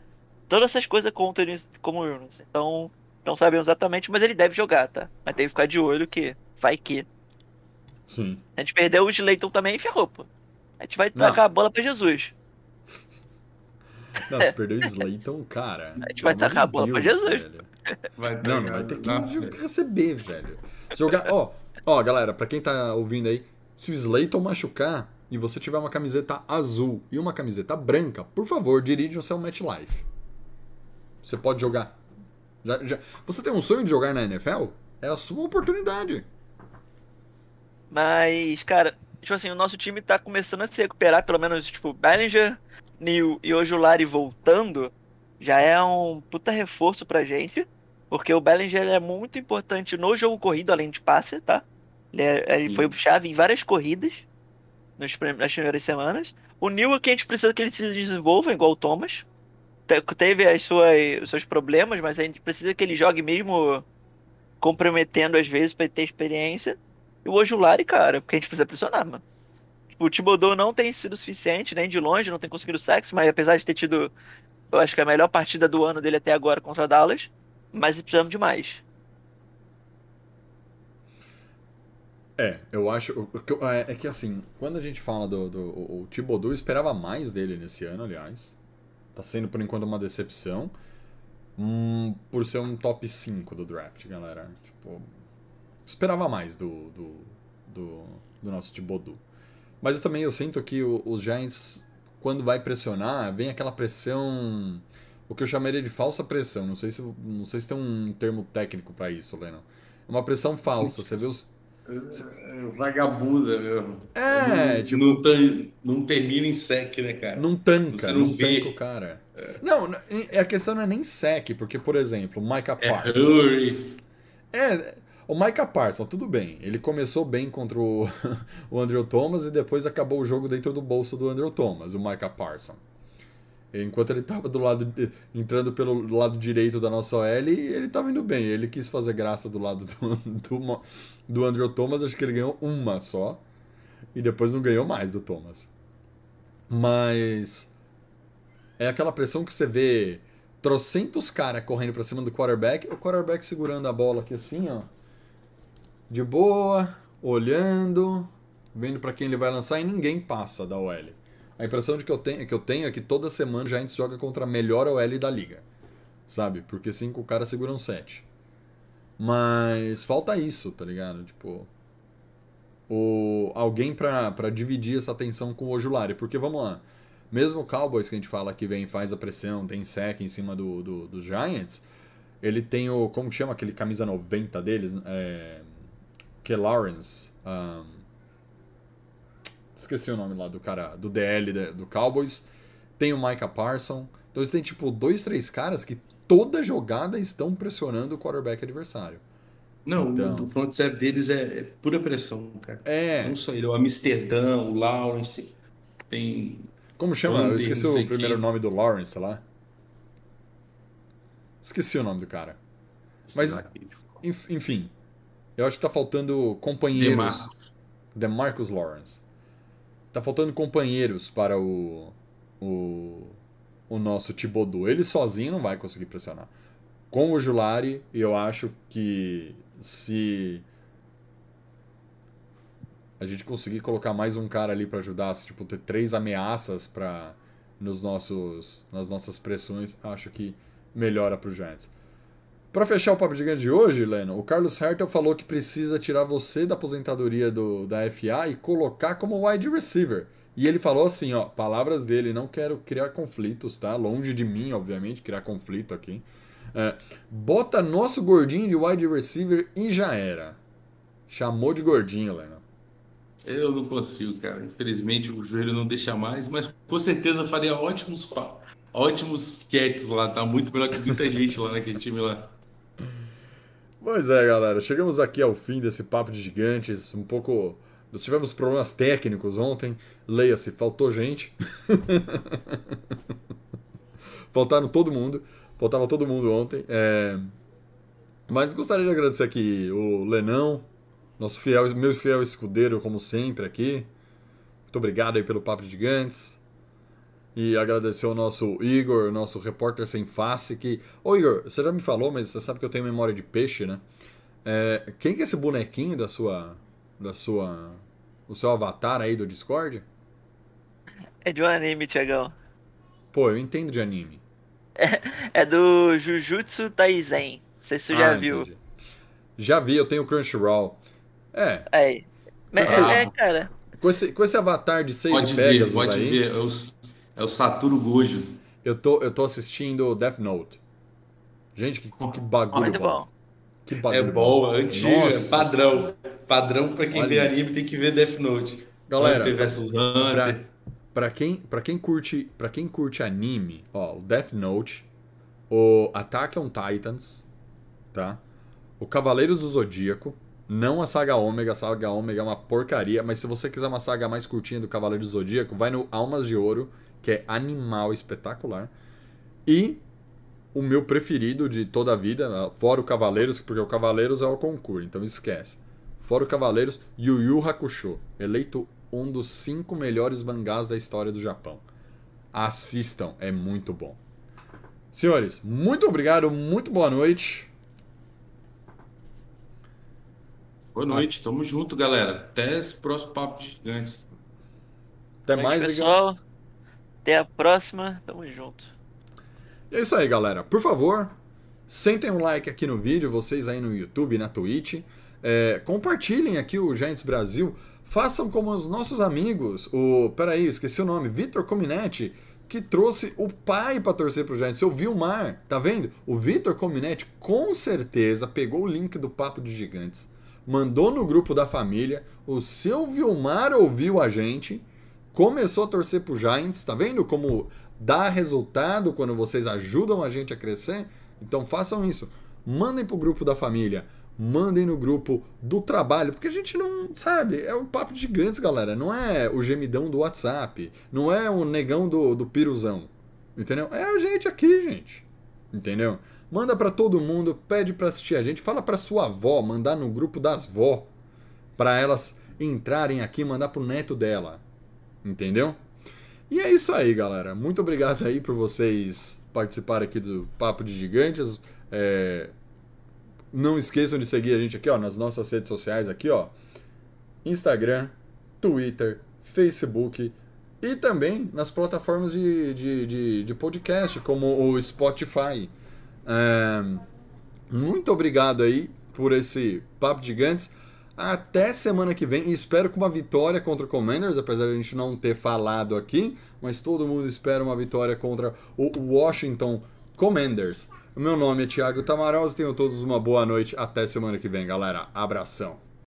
Speaker 3: todas essas coisas contam nisso como illness. Então, não sabemos exatamente, mas ele deve jogar, tá? Mas tem que ficar de olho que vai que.
Speaker 1: Sim.
Speaker 3: A gente perdeu o Slayton também e ferrou, pô. A gente vai
Speaker 1: Não.
Speaker 3: tacar a bola pra Jesus.
Speaker 1: Não, se perdeu o Slayton, cara.
Speaker 3: A gente vai tacar a bola pra Jesus.
Speaker 1: velho.
Speaker 2: Vai
Speaker 1: Não, não vai ter que
Speaker 2: Não,
Speaker 1: receber, velho. Se jogar. Ó, ó, galera, pra quem tá ouvindo aí, se o Slayton machucar e você tiver uma camiseta azul e uma camiseta branca, por favor, dirige o seu match life. Você pode jogar. Já, já- Você tem um sonho de jogar na NFL? É a sua oportunidade.
Speaker 3: Mas, cara, tipo assim, o nosso time tá começando a se recuperar, pelo menos, tipo, Bellinger, Neil e Ojulari voltando, já é um puta reforço pra gente, porque o Bellinger é muito importante no jogo corrido, além de passe, tá? Ele, é- ele foi chave em várias corridas nas primeiras semanas. O Neil é que a gente precisa que ele se desenvolva, igual o Thomas. Te- Teve as suas, os seus problemas, mas a gente precisa que ele jogue mesmo comprometendo às vezes ele ter experiência. E o Ojulari, cara, porque a gente precisa pressionar, mano. Tipo, o Thibodeau não tem sido suficiente, nem de longe, não tem conseguido sexo, mas apesar de ter tido, eu acho que a melhor partida do ano dele até agora contra Dallas, mas precisamos de mais.
Speaker 1: É, eu acho. É é que assim, quando a gente fala do. do o, esperava mais dele nesse ano, aliás. Tá sendo por enquanto uma decepção. Hum, por ser um top 5 do draft, galera. Tipo, esperava mais do, do, do, do nosso Thibodeau. Mas eu também eu sinto que o- os Giants, quando vai pressionar, vem aquela pressão. O que eu chamaria de falsa pressão. Não sei se, não sei se tem um termo técnico pra isso, Lennon. É uma pressão falsa. Você vê os.
Speaker 2: É, Vagabunda mesmo.
Speaker 1: É,
Speaker 2: não,
Speaker 1: tipo-
Speaker 2: não, tem- não termina em sec, né, cara?
Speaker 1: Não tanca,
Speaker 2: Você
Speaker 1: não,
Speaker 2: não vê.
Speaker 1: tanca o cara. Não, n- a questão não é nem sec, porque, por exemplo, o Micah
Speaker 2: É
Speaker 1: Parsons.
Speaker 2: hurry.
Speaker 1: É, o Micah Parsons, tudo bem. Ele começou bem contra o, o Andrew Thomas e depois acabou o jogo dentro do bolso do Andrew Thomas, o Micah Parsons. Enquanto ele tava do lado de- entrando pelo lado direito da nossa OL, ele tava indo bem. Ele quis fazer graça do lado do, do, do Andrew Thomas, acho que ele ganhou uma só. E depois não ganhou mais do Thomas. Mas é aquela pressão que você vê trocentos caras correndo pra cima do quarterback, o quarterback segurando a bola aqui assim, ó. De boa, olhando, vendo pra quem ele vai lançar e ninguém passa da OL. A impressão de que eu tenho, que eu tenho é que toda semana já a gente joga contra a melhor OL da liga. Sabe? Porque cinco caras seguram sete. Mas falta isso, tá ligado? Tipo, o, alguém pra, pra dividir essa atenção com o Ojulari. Porque vamos lá, mesmo o Cowboys que a gente fala que vem faz a pressão, tem sec em cima do, do, dos Giants, ele tem o. Como chama aquele camisa 90 deles? É, que Lawrence. ahn, esqueci o nome lá do cara, do DL da- do Cowboys. Tem o Micah Parson. Então eles têm tipo dois, três caras que toda jogada estão pressionando o quarterback adversário.
Speaker 2: Não,
Speaker 1: Então.
Speaker 2: o front seven deles é, é pura pressão, cara.
Speaker 1: É,
Speaker 2: Não só ele, o Amsterdã, o Lawrence, tem...
Speaker 1: Como chama? Eu esqueci o primeiro
Speaker 2: quem.
Speaker 1: nome do Lawrence lá. Esqueci o nome do cara. Mas- Enf- Enfim, eu acho que tá faltando companheiros.
Speaker 2: Demar.
Speaker 1: Demarcus Lawrence. Tá faltando companheiros para o, o, o nosso Thibodeau. Ele sozinho não vai conseguir pressionar. Com o Julari, eu acho que se a gente conseguir colocar mais um cara ali para ajudar, se, tipo, ter três ameaças para nos nossos nas nossas pressões, acho que melhora pro Giants. Para fechar o papo gigante de hoje, Leno, o Carlos Hertel falou que precisa tirar você da aposentadoria do, da FA e colocar como wide receiver. E ele falou assim, ó, palavras dele, não quero criar conflitos, tá? Longe de mim, obviamente, criar conflito aqui. É, bota nosso gordinho de wide receiver e já era. Chamou de gordinho, Lennon.
Speaker 2: Eu não consigo, cara. Infelizmente o joelho não deixa mais, mas com certeza faria ótimos ótimos catches lá, tá muito melhor que muita gente lá naquele time lá.
Speaker 1: Pois é, galera, chegamos aqui ao fim desse papo de gigantes, um pouco... Nós tivemos problemas técnicos ontem, leia-se, faltou gente. Faltaram todo mundo, faltava todo mundo ontem. é, Mas gostaria de agradecer aqui o Lenão, nosso fiel, meu fiel escudeiro, como sempre, aqui. Muito obrigado aí pelo papo de gigantes. E agradecer ao nosso Igor, nosso repórter sem face, que... Ô Igor, você já me falou, mas você sabe que eu tenho memória de peixe, né? É, quem que é esse bonequinho da sua... da sua... o seu avatar aí do Discord?
Speaker 3: É de um anime, Tiagão.
Speaker 1: Pô, eu entendo de anime.
Speaker 3: É do Jujutsu Kaisen. Não sei se já
Speaker 1: Ah,
Speaker 3: viu.
Speaker 1: entendi. Já vi, eu tenho Crunchyroll. É,
Speaker 3: Aí. Mas,
Speaker 1: sei.
Speaker 3: é, cara.
Speaker 1: com esse, com esse avatar de Save
Speaker 2: Pode ver, pode
Speaker 1: aí,
Speaker 2: ver. É o, é o Satoru Gojo.
Speaker 1: eu tô, eu tô assistindo Death Note. Gente, que, que bagulho
Speaker 3: Muito bom.
Speaker 1: Que
Speaker 2: É
Speaker 1: bagulho
Speaker 2: bom, antigo, é
Speaker 1: Nossa
Speaker 2: padrão. Padrão pra quem
Speaker 1: Olha.
Speaker 2: vê anime tem que ver Death Note.
Speaker 1: Galera,
Speaker 2: Hunter vs
Speaker 1: Pra,
Speaker 2: Hunter.
Speaker 1: pra, quem, pra, quem curte, pra quem curte anime, ó, o Death Note, o Attack on Titans, tá? O Cavaleiros do Zodíaco, não a saga Ômega, a saga Ômega é uma porcaria, mas se você quiser uma saga mais curtinha do Cavaleiros do Zodíaco, vai no Almas de Ouro, que é animal espetacular. E o meu preferido de toda a vida, fora o Cavaleiros, porque o Cavaleiros é o concurso, então esquece. Fora o Cavaleiros, Yu Yu Hakusho, eleito um dos cinco melhores mangás da história do Japão. Assistam, é muito bom. Senhores, muito obrigado, muito boa noite.
Speaker 2: Boa noite, tamo junto, galera. Até esse próximo papo de gigantes.
Speaker 1: Até
Speaker 3: Noite,
Speaker 1: mais, Igor.
Speaker 3: pessoal. Até a próxima. Tamo junto.
Speaker 1: É isso aí, galera. Por favor, sentem um like aqui no vídeo, vocês aí no YouTube, na Twitch. É, compartilhem aqui o Giants Brasil. Façam como os nossos amigos. O. Peraí, esqueci o nome. Vitor Cominetti, que trouxe o pai para torcer pro Giants. Seu Vilmar, tá vendo? O Vitor Cominetti com certeza pegou o link do Papo de Gigantes, mandou no grupo da família. O seu Vilmar ouviu a gente começou a torcer pro Giants, tá vendo como dá resultado quando vocês ajudam a gente a crescer? Então façam isso. Mandem pro grupo da família, mandem no grupo do trabalho, porque a gente não sabe, é o papo de gigantes, galera. Não é o gemidão do WhatsApp, não é o negão do, do piruzão. Entendeu? É a gente aqui, gente. Entendeu? Manda pra todo mundo, pede pra assistir a gente, fala pra sua avó, mandar no grupo das vó, pra elas entrarem aqui, mandar pro neto dela. Entendeu? E é isso aí, galera. Muito obrigado aí por vocês participarem aqui do Papo de Gigantes. É, Não esqueçam de seguir a gente aqui, ó, nas nossas redes sociais aqui, ó. Instagram, Twitter, Facebook e também nas plataformas de, de, de, de podcast, como o Spotify. É, Muito obrigado aí por esse Papo de Gigantes. Até semana que vem. E espero com uma vitória contra o Commanders, apesar de a gente não ter falado aqui. Mas todo mundo espera uma vitória contra o Washington Commanders. Meu nome é Thiago Tamarosa. Tenham todos uma boa noite. Até semana que vem, galera. Abração.